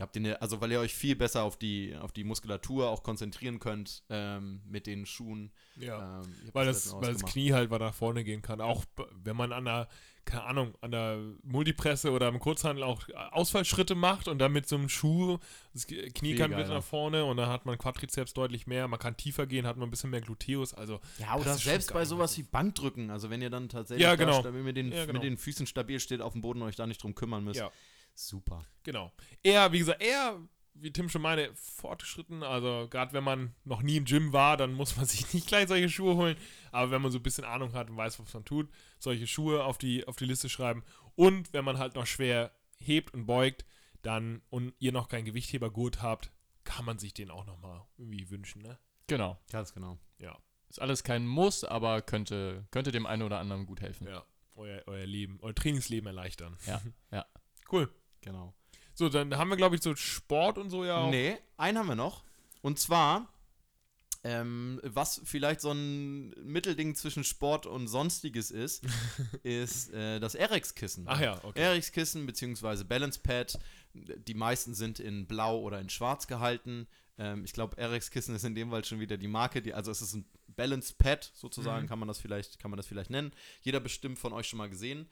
Habt ihr eine, also weil ihr euch viel besser auf die, auf die Muskulatur auch konzentrieren könnt ähm, mit den Schuhen. Ja. Ähm, weil letztens das, weil das. Knie halt weiter nach vorne gehen kann. Auch wenn man an der, keine Ahnung, an der Multipresse oder im Kurzhandel auch Ausfallschritte macht und dann mit so einem Schuh, das Knie kann geiler. nach vorne und dann hat man Quadrizeps deutlich mehr, man kann tiefer gehen, hat man ein bisschen mehr Gluteus, also Ja, oder selbst bei sowas wie Bankdrücken, also wenn ihr dann tatsächlich Ja, genau. stabil mit, den, Ja, genau. mit den Füßen stabil steht auf dem Boden und euch da nicht drum kümmern müsst. ja, Super. genau. Eher, wie gesagt, eher, wie Tim schon meine, fortgeschritten, also gerade wenn man noch nie im Gym war, dann muss man *laughs* sich nicht gleich solche Schuhe holen, aber wenn man so ein bisschen Ahnung hat und weiß, was man tut, solche Schuhe auf die, auf die Liste schreiben und wenn man halt noch schwer hebt und beugt, dann und ihr noch keinen Gewichthebergurt habt, kann man sich den auch nochmal irgendwie wünschen, ne? Genau. Ganz genau. Ja, Ist alles kein Muss, aber könnte, könnte dem einen oder anderen gut helfen. ja. Euer, euer Leben, euer Trainingsleben erleichtern. Ja, ja. *laughs* Cool. Genau. So, dann haben wir, glaube ich, so Sport und so ja auch. Nee, einen haben wir noch. Und zwar, ähm, was vielleicht so ein Mittelding zwischen Sport und Sonstiges ist, *laughs* ist äh, das Erex-Kissen. Ach ja, okay. Erex-Kissen bzw. Balance Pad. Die meisten sind in blau oder in schwarz gehalten. Ähm, ich glaube, Erex-Kissen ist in dem Fall schon wieder die Marke. Die, also es ist ein Balance Pad sozusagen, Mhm. kann man das vielleicht, kann man das vielleicht nennen. Jeder bestimmt von euch schon mal gesehen.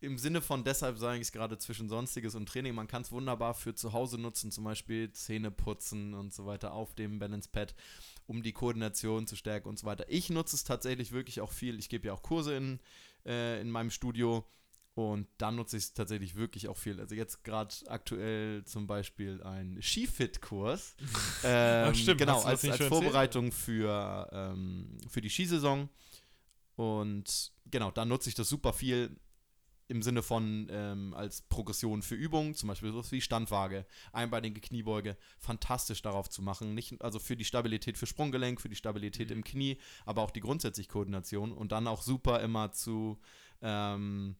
Im Sinne von deshalb sage ich es gerade zwischen Sonstiges und Training, man kann es wunderbar für zu Hause nutzen, zum Beispiel Zähne putzen und so weiter auf dem Balance Pad, um die Koordination zu stärken und so weiter. Ich nutze es tatsächlich wirklich auch viel. Ich gebe ja auch Kurse in, äh, in meinem Studio und dann nutze ich es tatsächlich wirklich auch viel. Also jetzt gerade aktuell zum Beispiel ein Skifit-Kurs. *laughs* ähm, stimmt, Genau, als, als schon erzählt? Vorbereitung für, ähm, für die Skisaison. Und genau, da nutze ich das super viel im Sinne von ähm, als Progression für Übungen, zum Beispiel sowas wie Standwaage, einbeinige Kniebeuge, fantastisch darauf zu machen. Nicht, also für die Stabilität für Sprunggelenk, für die Stabilität Mhm. im Knie, aber auch die grundsätzliche Koordination und dann auch super immer zu ähm,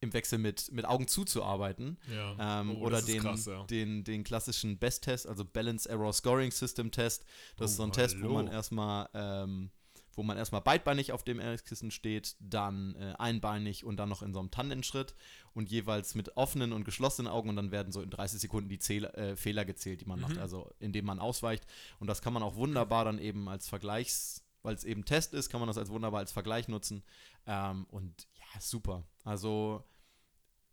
im Wechsel mit, mit Augen zuzuarbeiten. Ja. Ähm, Oh, oder den, krass, ja. den, den klassischen Best-Test, also Balance Error Scoring System Test. Das ist so ein Oh, Test, wo hallo. man erstmal ähm, wo man erstmal beidbeinig auf dem RX-Kissen steht, dann äh, einbeinig und dann noch in so einem Tandemschritt und jeweils mit offenen und geschlossenen Augen und dann werden so in 30 Sekunden die Zähl äh, Fehler gezählt, die man macht, Mhm. also indem man ausweicht. Und das kann man auch wunderbar dann eben als Vergleichs, weil es eben Test ist, kann man das als wunderbar als Vergleich nutzen. Ähm, und ja, super. Also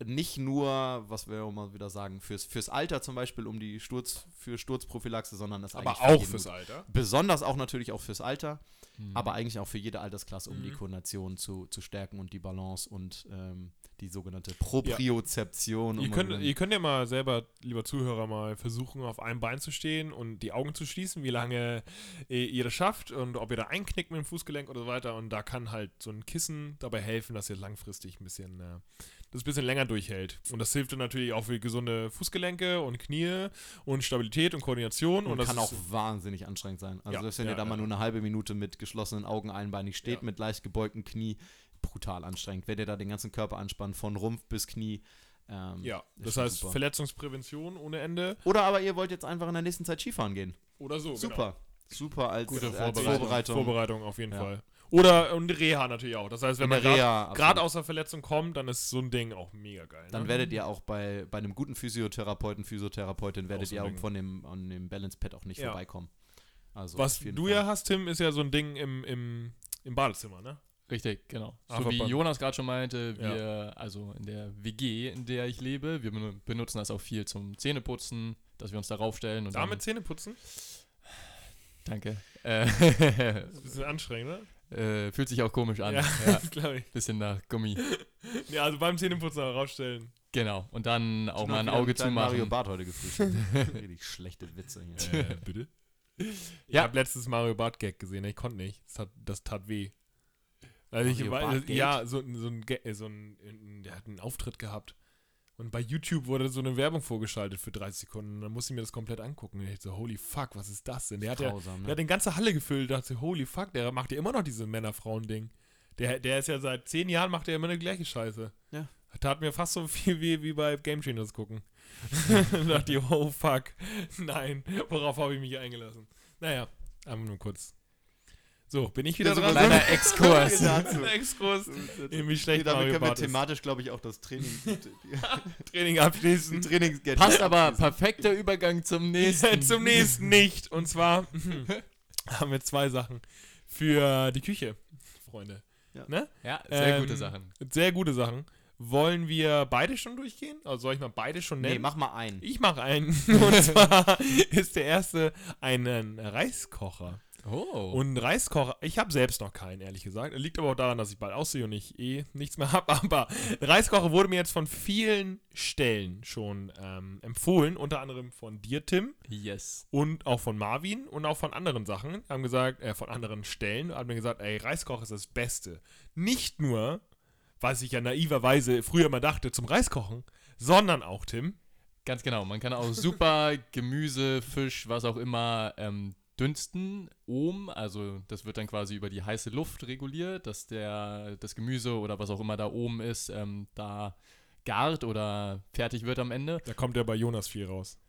nicht nur, was wir auch mal wieder sagen, fürs, fürs Alter zum Beispiel, um die Sturz, für Sturzprophylaxe, sondern das Aber auch fürs gut. Alter. Besonders auch natürlich auch fürs Alter, Mhm. aber eigentlich auch für jede Altersklasse, um die Mhm. Koordination zu, zu stärken und die Balance und ähm, die sogenannte Propriozeption. Ihr um könnt, ihr könnt ja mal selber, lieber Zuhörer, mal versuchen, auf einem Bein zu stehen und die Augen zu schließen, wie lange äh, ihr das schafft und ob ihr da einknickt mit dem Fußgelenk oder so weiter. Und da kann halt so ein Kissen dabei helfen, dass ihr langfristig ein bisschen, äh, das ein bisschen länger durchhält. Und das hilft dann natürlich auch für gesunde Fußgelenke und Knie und Stabilität und Koordination. und, Und, das kann auch wahnsinnig anstrengend sein. Also Ja, wenn ja, ihr da mal ja. nur eine halbe Minute mit geschlossenen Augen einbeinig steht, Ja. mit leicht gebeugten Knie, brutal anstrengend. Wenn ihr da den ganzen Körper anspannt, von Rumpf bis Knie, Ähm, Ja, das heißt super. Verletzungsprävention ohne Ende. Oder aber ihr wollt jetzt einfach in der nächsten Zeit Skifahren gehen. Oder so. Super. Super als, Gute als Vorbereitung. Vorbereitung. Vorbereitung auf jeden Ja. Fall. Oder und Reha natürlich auch. Das heißt, wenn man der gerade aus der Verletzung kommt, dann ist so ein Ding auch mega geil. Dann ne? werdet ihr auch bei, bei einem guten Physiotherapeuten, Physiotherapeutin, werdet ihr auch von dem, an dem Balance Pad auch nicht Ja. vorbeikommen. Also Was du Fall. ja hast, Tim, ist ja so ein Ding im, im, im Badezimmer, ne? Richtig, genau. So Einfach wie beim- Jonas gerade schon meinte, wir, also in der WG, in der ich lebe, wir benu- benutzen das auch viel zum Zähneputzen, dass wir uns darauf stellen und Damit Zähne putzen? dann, danke. Äh, Das ist ein bisschen anstrengend, oder? äh, fühlt sich auch komisch an. Ja, Ja, *laughs* glaube ich. bisschen nach Gummi. *laughs* Ja, also beim Zähneputzen auch rausstellen. Genau. Und dann auch mal ein Auge einen kleinen Mario. Bart heute gefrühstückt. *laughs* Richtig schlechte Witze hier. Äh, bitte? Ich Ja. habe letztens Mario Bart Gag gesehen, ich konnte nicht. Das tat, das tat weh. Also ich, Gag? ja, so, so, ein, äh, so ein, ein- der hat einen Auftritt gehabt. Und bei YouTube wurde so eine Werbung vorgeschaltet für 30 Sekunden. Und dann musste ich mir das komplett angucken. Und ich dachte so, holy fuck, was ist das denn? Der hat ja, Grausam, der hat ne? die ganze Halle gefüllt. Da dachte holy fuck, der macht ja immer noch diese Männer-Frauen-Ding. Der, der ist ja seit 10 Jahren, macht er immer eine gleiche Scheiße. Ja. Tat mir fast so viel wie, wie bei Game Changers gucken. *laughs* da dachte ich, oh fuck, nein, worauf habe ich mich eingelassen? Naja, einfach nur kurz. So, bin ich wieder *laughs* Ja, so dran? Kleiner Exkurs. Exkurs. Irgendwie Nee, schlecht damit Mario können wir thematisch, glaube ich, auch das Training, *laughs* *laughs* Training abschließen. Trainings Passt aber perfekter Übergang zum nächsten. Zum nächsten nicht. Und zwar haben wir zwei Sachen für die Küche, Freunde. Ja. Ne? Ja, sehr Ähm, gute Sachen. Sehr gute Sachen. Wollen wir beide schon durchgehen? Also soll ich mal beide schon nennen? Nee, mach mal einen. ich mache einen. Und zwar ist der erste einen Reiskocher. Oh. Und Reiskocher, ich habe selbst noch keinen, ehrlich gesagt. Liegt aber auch daran, dass ich bald aussehe und ich eh nichts mehr *laughs* habe. Aber Reiskocher wurde mir jetzt von vielen Stellen schon ähm, empfohlen. Unter anderem von dir, Tim. yes. Und auch von Marvin und auch von anderen Sachen. Haben gesagt, äh, von anderen Stellen, haben mir gesagt, ey, Reiskocher ist das Beste. Nicht nur, was ich ja naiverweise früher mal dachte, zum Reiskochen, sondern auch, Tim, Ganz genau. Man kann auch super Gemüse, Fisch, was auch immer ähm, dünsten oben. Also das wird dann quasi über die heiße Luft reguliert, dass der das Gemüse oder was auch immer da oben ist, ähm, da gart oder fertig wird am Ende. da kommt ja bei Jonas viel raus.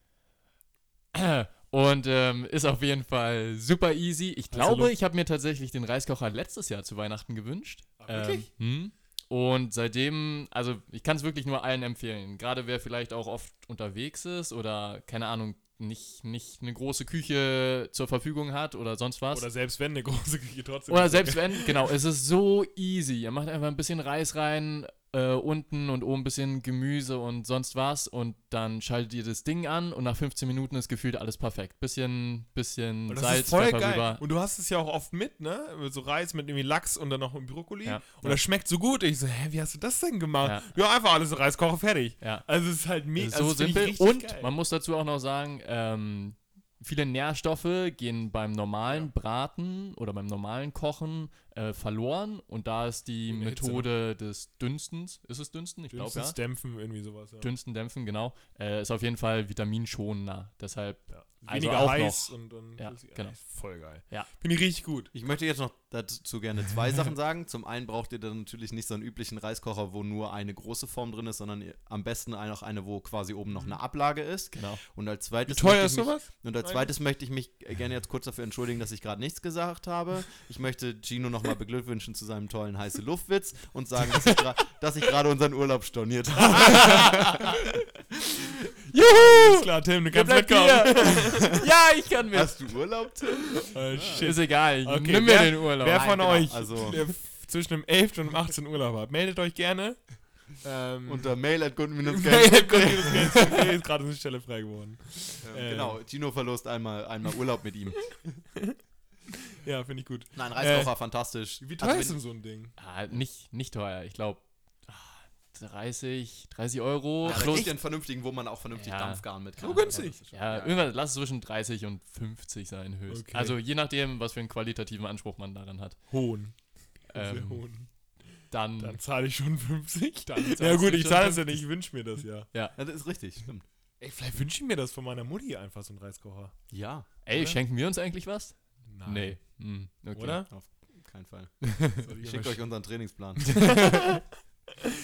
Und ähm, ist auf jeden Fall super easy. Ich Heiße glaube, Luft. ich habe mir tatsächlich den Reiskocher letztes Jahr zu Weihnachten gewünscht. Ach, wirklich? Ähm, hm. Und seitdem, also ich kann es wirklich nur allen empfehlen. Gerade wer vielleicht auch oft unterwegs ist oder, keine Ahnung, nicht, nicht eine große Küche zur Verfügung hat oder sonst was. Oder selbst wenn eine *laughs* große Küche trotzdem. Oder selbst wenn, genau, es ist so easy. Ihr macht einfach ein bisschen Reis rein, äh, unten und oben ein bisschen Gemüse und sonst was und dann schaltet ihr das Ding an und nach 15 Minuten ist gefühlt alles perfekt. Bisschen, bisschen Und das Salz, ist voll Pfeffer geil. rüber. Und du hast es ja auch oft mit, ne? So Reis mit irgendwie Lachs und dann noch mit Brokkoli. Ja. Und Ja. das schmeckt so gut. Ich so, hä, wie hast du das denn gemacht? Ja. Ja, einfach alles in Reiskocher fertig. Ja. Also es ist halt mega so also simpel. Und geil. man muss dazu auch noch sagen, ähm, viele Nährstoffe gehen beim normalen Braten oder beim normalen Kochen äh, verloren. Und da ist die In Hitze, Methode des Dünstens, ist es Dünsten? Ich glaube ja. Dämpfen, irgendwie sowas. Ja. Dünsten, Dämpfen, genau. Äh, ist auf jeden Fall vitaminschonender. Deshalb, Ja. Also Weniger auch heiß noch. und, und Ja, genau. voll geil. Ja. Finde ich richtig gut. Ich möchte jetzt noch dazu gerne zwei *laughs* Sachen sagen. Zum einen braucht ihr dann natürlich nicht so einen üblichen Reiskocher, wo nur eine große Form drin ist, sondern ihr- am besten noch eine, wo quasi oben noch eine Ablage ist. genau. Und als zweites Wie teuer möchte ist ich mich, sowas? Und als zweites möchte ich mich gerne jetzt kurz dafür entschuldigen, dass ich gerade nichts gesagt habe. Ich möchte Gino nochmal beglückwünschen zu seinem tollen heiße Luftwitz und sagen, dass ich gra- *laughs* dass ich gerade unseren Urlaub storniert *laughs* habe. Juhu! klar, Tim, du kannst mitkommen. *laughs* ja, ich kann mit. Hast du Urlaub, Tim? Oh, shit. Ist egal, Okay, nimm mir wer- den Urlaub. Wer Nein, von genau, euch also- der f- zwischen dem 11. und dem 18. Urlaub hat, meldet euch gerne. Ähm, Unter mail at good minus Mail ist gerade eine Stelle frei geworden. Ähm, Genau, Gino verlost einmal, einmal Urlaub mit ihm. Ja, finde ich gut. Nein, Reiskocher, fantastisch. Wie Also teuer wenn- ist denn so ein Ding? Ah, nicht, nicht teuer. Ich glaube 30, 30 Euro. Ja, plus, einen vernünftigen, wo man auch vernünftig Ja. Dampfgarn mit So kann. günstig. das ist schon- ja, irgendwas, lass es zwischen 30 und 50 sein höchst. Okay. Also je nachdem, was für einen qualitativen Anspruch man daran hat. Hohn. Sehr Ähm, hohn. dann, Dann zahle ich schon 50. Dann ja gut, ich zahle es ja 50. nicht, ich wünsche mir das ja. Ja, das ist richtig, stimmt. Ey, vielleicht wünsche ich mir das von meiner Mutti einfach, so ein Reiskocher. Ja, ey, oder? schenken wir uns eigentlich was? Nein. Nee. Hm, okay. Oder? kein Fall. *laughs* Soll ich Schickt euch unseren Trainingsplan. *laughs* *laughs*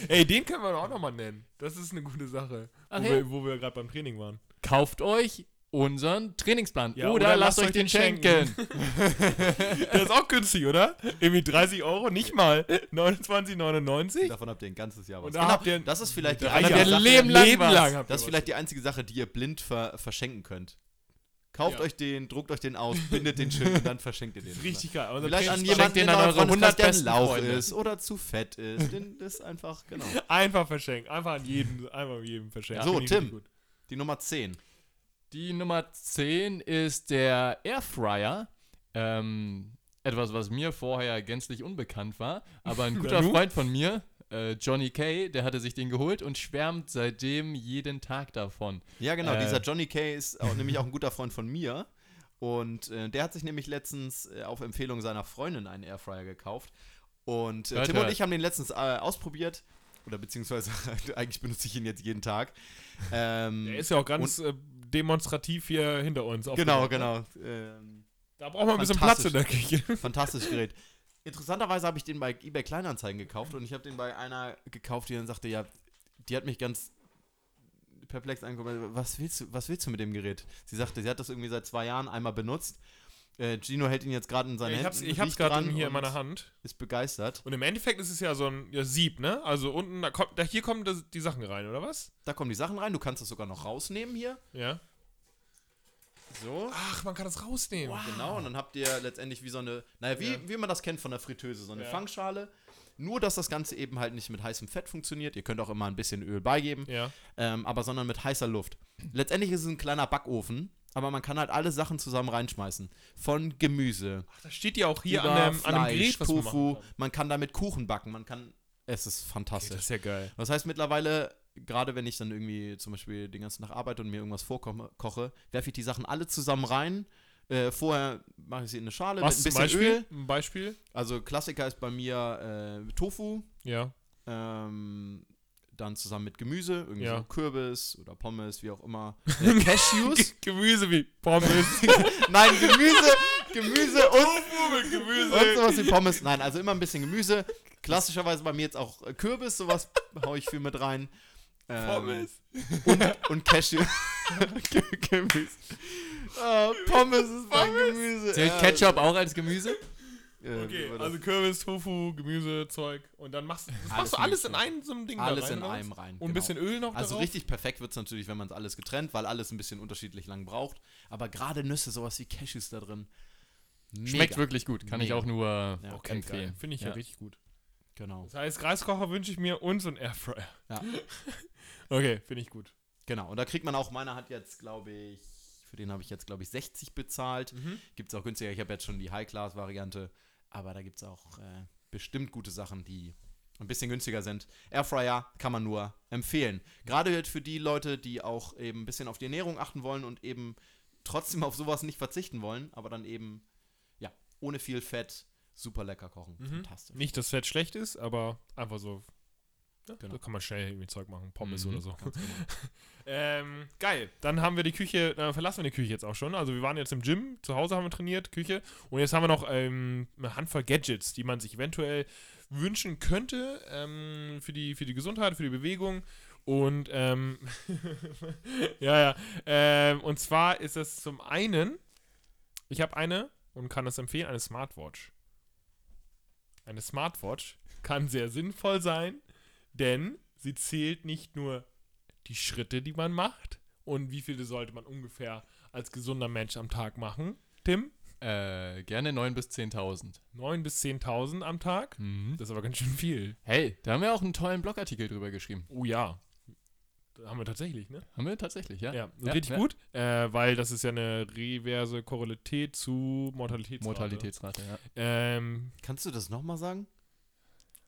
Ey, den können wir auch nochmal nennen. Das ist eine gute Sache. Ach wo, ja. wir, wo wir gerade beim Training waren. Kauft euch unseren Trainingsplan. Ja, oder, oder lasst lasst euch den den schenken. *laughs* Der ist auch günstig, oder? Irgendwie 30 Euro, nicht mal 29,99. Davon habt ihr ein ganzes Jahr was. Und da habt ihr- das ist vielleicht die Drei einzige Jahre. Sache, Leben lang Leben das ist vielleicht die einzige Sache, die ihr blind ver verschenken könnt. Kauft Ja. euch den, druckt euch den aus, bindet den schön und dann verschenkt ihr den. *laughs* Richtig geil. Unser Vielleicht an jemanden den in an eure Freundeskreis, 100 der Lauch ist oder zu fett ist. Den, das ist einfach, genau. *laughs* Einfach verschenken. Einfach an jeden, einfach an jedem verschenken. So, Tim. Die Nummer 10. Die Nummer 10 ist der Airfryer. Ähm, etwas, was mir vorher gänzlich unbekannt war. Aber ein *laughs* guter? Freund von mir, äh, Johnny Kay, der hatte sich den geholt und schwärmt seitdem jeden Tag davon. Ja, genau. Äh. Dieser Johnny Kay ist auch, *laughs* nämlich auch ein guter Freund von mir. Und äh, der hat sich nämlich letztens äh, auf Empfehlung seiner Freundin einen Airfryer gekauft. Und äh, Tim und ich haben den letztens äh, ausprobiert. Oder beziehungsweise *laughs* eigentlich benutze ich ihn jetzt jeden Tag. Ähm, Der ist ja auch ganz äh, demonstrativ hier hinter uns. genau, ne? genau. Ähm, Da braucht man ein bisschen Platz in der Fantastisch. Küche. fantastisches Gerät. Interessanterweise habe ich den bei eBay Kleinanzeigen gekauft und ich habe den bei einer gekauft, die dann sagte, ja, die hat mich ganz perplex angeguckt. Was willst du, was willst du mit dem Gerät? Sie sagte, sie hat das irgendwie seit zwei Jahren einmal benutzt. Äh, Gino hält ihn jetzt gerade in seinen hab's, Händen. ich hab's gerade hier in meiner Hand. Ist begeistert. Und im Endeffekt ist es ja so ein ja, Sieb, ne? Also unten, da kommt, da, hier kommen das, die Sachen rein, oder was? Da kommen die Sachen rein. Du kannst das sogar noch rausnehmen hier. Ja. So. Ach, man kann das rausnehmen. Genau, und dann habt ihr letztendlich wie so eine, naja, wie, Ja. wie man das kennt von der Fritteuse, so eine Ja. Fangschale. Nur, dass das Ganze eben halt nicht mit heißem Fett funktioniert. Ihr könnt auch immer ein bisschen Öl beigeben, Ja. ähm, aber sondern mit heißer Luft. Letztendlich ist es ein kleiner Backofen, aber man kann halt alle Sachen zusammen reinschmeißen. Von Gemüse, Ach, das steht ja auch hier an dem, Fleisch, an dem Gerät, was man Tofu. kann. Man kann damit Kuchen backen, man kann, es ist Okay, fantastisch. das ist ja geil. Das heißt mittlerweile, gerade wenn ich dann irgendwie zum Beispiel den ganzen Tag arbeite und mir irgendwas vorkoche, werfe ich die Sachen alle zusammen rein. Äh, vorher mache ich sie in eine Schale Was mit ein bisschen Beispiel? Öl. Ein Beispiel? Also Klassiker ist bei mir äh, Tofu, Ja. ähm, dann zusammen mit Gemüse, irgendwie Ja. so Kürbis oder Pommes, wie auch immer. *laughs* Äh, Cashews. *laughs* Gemüse wie Pommes. *laughs* Nein, Gemüse, Gemüse und, mit Gemüse. und sowas wie Pommes. Nein, also immer ein bisschen Gemüse. Klassischerweise bei mir jetzt auch äh, Kürbis, sowas haue ich viel mit rein. Ähm, Pommes. Und, und Cashew. *laughs* Ge- Gemüse. Ah, Pommes ist mein Gemüse. Zählt Ketchup auch als Gemüse? äh, Okay, also Kürbis, Tofu, Gemüse, Zeug. Und dann machst, das machst du alles in einem so einem Ding alles da rein, in einem rein. Und ein bisschen Öl noch Also darauf? richtig perfekt wird es natürlich, wenn man es alles getrennt, weil alles ein bisschen unterschiedlich lang braucht. Aber gerade Nüsse, sowas wie Cashews da drin. Schmeckt Mega. wirklich gut. Kann ich Mega. auch nur Ja, Okay, empfehlen. Finde ich ja. Ja. richtig gut. Genau. Das heißt, Reiskocher wünsche ich mir und so ein Airfryer. Ja. *laughs* okay, finde ich gut. Genau. Und da kriegt man auch, meiner hat jetzt, glaube ich, für den habe ich jetzt, glaube ich, 60 bezahlt. Mhm. Gibt es auch günstiger. Ich habe jetzt schon die High-Class-Variante. Aber da gibt es auch äh, bestimmt gute Sachen, die ein bisschen günstiger sind. Airfryer kann man nur empfehlen. Gerade halt für die Leute, die auch eben ein bisschen auf die Ernährung achten wollen und eben trotzdem auf sowas nicht verzichten wollen, aber dann eben, ja, ohne viel Fett super lecker kochen. Mhm. Fantastisch. Nicht, dass Fett schlecht ist, aber einfach so. Ja, Genau. Da kann man schnell irgendwie Zeug machen, Pommes Mhm. oder so. Genau. *laughs* Ähm, geil. Dann haben wir die Küche, äh, verlassen wir die Küche jetzt auch schon. Also wir waren jetzt im Gym, zu Hause haben wir trainiert, Küche. Und jetzt haben wir noch ähm, eine Handvoll Gadgets, die man sich eventuell wünschen könnte ähm, für, die, für die Gesundheit, für die Bewegung. Und ähm, *laughs* ja, ja. Ähm, und zwar ist es zum einen, ich habe eine und kann das empfehlen, eine Smartwatch. Eine Smartwatch kann sehr sinnvoll sein, denn sie zählt nicht nur die Schritte, die man macht und wie viele sollte man ungefähr als gesunder Mensch am Tag machen. Tim? Äh, gerne 9.000 bis 10.000. 9.000 bis 10.000 am Tag? Mhm. Das ist aber ganz schön viel. Hey, da haben wir auch einen tollen Blogartikel drüber geschrieben. Oh ja. Das haben wir tatsächlich, ne? Haben wir tatsächlich, ja? Ja, Ja, richtig ja. gut, äh, weil das ist ja eine reverse Korrelität zu Mortalitätsrate. Mortalitätsrate, ja. Ähm, Kannst du das nochmal sagen?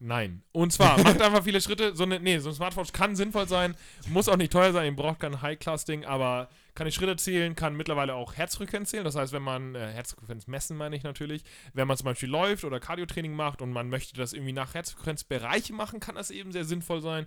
Nein. Und zwar, *laughs* macht einfach viele Schritte. So eine, nee, so ein Smartwatch kann sinnvoll sein, muss auch nicht teuer sein, ihr braucht kein High-Class-Ding, aber kann die Schritte zählen, kann mittlerweile auch Herzfrequenz zählen. Das heißt, wenn man, äh, Herzfrequenz messen meine ich natürlich, wenn man zum Beispiel läuft oder Cardio-Training macht und man möchte das irgendwie nach Herzfrequenzbereiche machen, kann das eben sehr sinnvoll sein.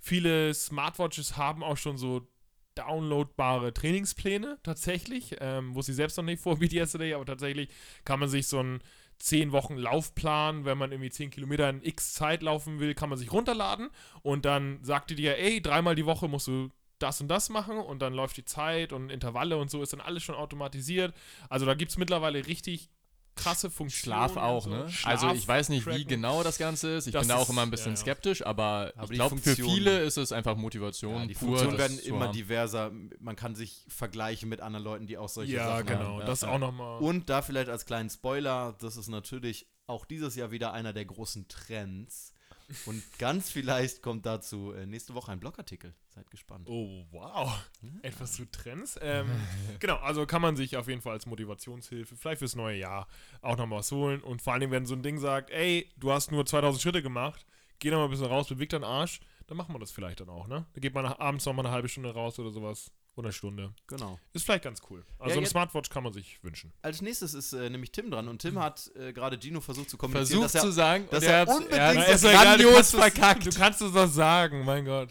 Viele Smartwatches haben auch schon so downloadbare Trainingspläne tatsächlich, ähm, wo sie selbst noch nicht vor *laughs* BT Yesterday, aber tatsächlich kann man sich so ein zehn Wochen Laufplan, wenn man irgendwie 10 Kilometer in X Zeit laufen will, kann man sich runterladen und dann sagt die dir, ey, dreimal die Woche musst du das und das machen und dann läuft die Zeit und Intervalle und so ist dann alles schon automatisiert. Also da gibt es mittlerweile richtig krasse Funktionen. Schlaf auch, so. ne? Schlaf also ich weiß nicht, wie genau das Ganze ist. Ich Das bin da auch immer ein bisschen ja, skeptisch, aber, Aber ich glaube, für viele ist es einfach Motivation. Ja, die pur, Funktionen das werden immer haben. diverser. Man kann sich vergleichen mit anderen Leuten, die auch solche Ja, Sachen genau. haben. ja, das ja. auch nochmal. Und da vielleicht als kleinen Spoiler, das ist natürlich auch dieses Jahr wieder einer der großen Trends. Und ganz vielleicht kommt dazu äh, nächste Woche ein Blogartikel. Seid gespannt. Oh, wow. Etwas zu Trends. Ähm, *laughs* genau, also kann man sich auf jeden Fall als Motivationshilfe, vielleicht fürs neue Jahr, auch nochmal was holen. Und vor allem, wenn so ein Ding sagt, ey, du hast nur 2000 Schritte gemacht, geh noch mal ein bisschen raus, beweg deinen Arsch, dann machen wir das vielleicht dann auch, ne? Da geht man nach, abends noch mal eine halbe Stunde raus oder sowas. Oder eine Stunde. Genau. Ist vielleicht ganz cool. Also Ja, eine Smartwatch kann man sich wünschen. Als nächstes ist äh, nämlich Tim dran. Und Tim hat äh, gerade Gino versucht zu kommunizieren, Versucht dass zu er sagen, dass und er unbedingt doch egal, du grandios es- verkackt. Du kannst es doch sagen, mein Gott.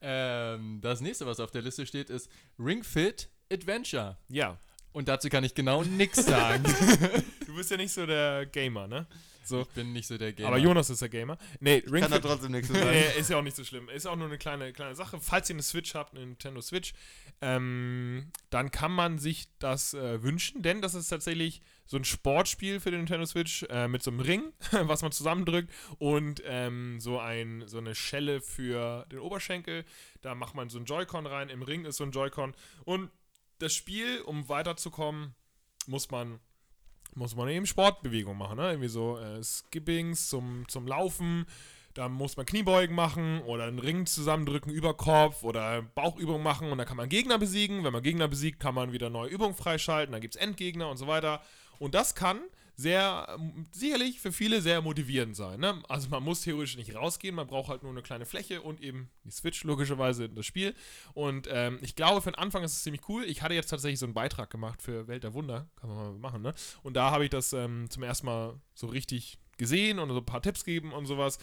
Ähm, das nächste, was auf der Liste steht, ist Ring Fit Adventure. Ja. Und dazu kann ich genau *laughs* nichts sagen. Du bist ja nicht so der Gamer, ne? So. ich bin nicht so der Gamer. Aber Jonas ist der Gamer. Nee, Ring kann er Fit trotzdem nichts zu *laughs* sagen. Nee, ist ja auch nicht so schlimm. Ist auch nur eine kleine, kleine Sache. Falls ihr eine Switch habt, eine Nintendo Switch, ähm, dann kann man sich das äh, wünschen, denn das ist tatsächlich so ein Sportspiel für den Nintendo Switch äh, mit so einem Ring, *laughs* was man zusammendrückt und ähm, so, ein, so eine Schelle für den Oberschenkel. Da macht man so ein Joy-Con rein. Im Ring ist so ein Joy-Con. Und das Spiel, um weiterzukommen, muss man muss man eben Sportbewegung machen, ne? Irgendwie so äh, Skippings zum, zum Laufen. Da muss man Kniebeugen machen oder einen Ring zusammendrücken über Kopf oder Bauchübungen machen und dann kann man Gegner besiegen. Wenn man Gegner besiegt, kann man wieder neue Übungen freischalten. Dann gibt es Endgegner und so weiter. Und das kann sehr, ähm, sicherlich für viele sehr motivierend sein. Ne? Also man muss theoretisch nicht rausgehen, man braucht halt nur eine kleine Fläche und eben die Switch logischerweise in das Spiel. Und ähm, ich glaube, für den Anfang ist es ziemlich cool. Ich hatte jetzt tatsächlich so einen Beitrag gemacht für Welt der Wunder, kann man mal machen, ne? Und da habe ich das ähm, zum ersten Mal so richtig gesehen und so ein paar Tipps gegeben und sowas.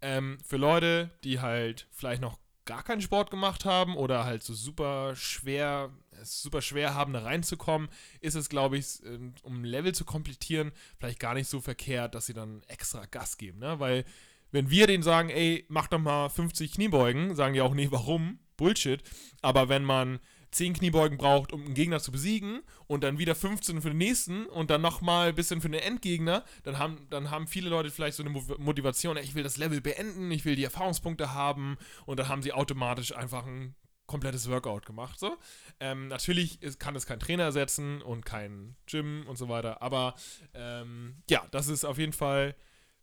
Ähm, für Leute, die halt vielleicht noch gar keinen Sport gemacht haben oder halt so super schwer, es super schwer haben, da reinzukommen, ist es, glaube ich, äh, um ein Level zu komplettieren, vielleicht gar nicht so verkehrt, dass sie dann extra Gas geben, ne? Weil wenn wir denen sagen, ey, mach doch mal 50 Kniebeugen, sagen die auch, nee, warum? Bullshit. Aber wenn man 10 Kniebeugen braucht, um einen Gegner zu besiegen und dann wieder 15 für den nächsten und dann nochmal ein bisschen für den Endgegner, dann haben, dann haben viele Leute vielleicht so eine Mo- Motivation, ich will das Level beenden, ich will die Erfahrungspunkte haben und dann haben sie automatisch einfach ein komplettes Workout gemacht. So. Ähm, natürlich ist, kann es kein Trainer ersetzen und kein Gym und so weiter, aber ähm, ja, das ist auf jeden Fall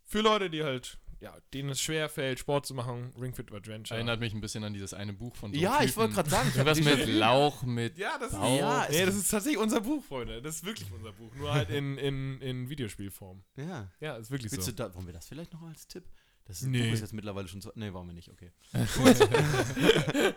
für Leute, die halt, ja, denen es schwer fällt, Sport zu machen, Ring Fit Adventure. Erinnert mich ein bisschen an dieses eine Buch von so Ja, ich Typen. wollte gerade sagen, ich *laughs* Was mit Lauch, mit Ja, das ist. Ja, nee, das ist tatsächlich unser Buch, Freunde. Das ist wirklich unser Buch. Nur halt in, in, in Videospielform. Ja. Ja, ist wirklich Willst so. du da, wollen wir das vielleicht noch als Tipp? Das ist, Nee. Buch ist jetzt mittlerweile schon so. Nee, wollen wir nicht, okay. *laughs* *laughs*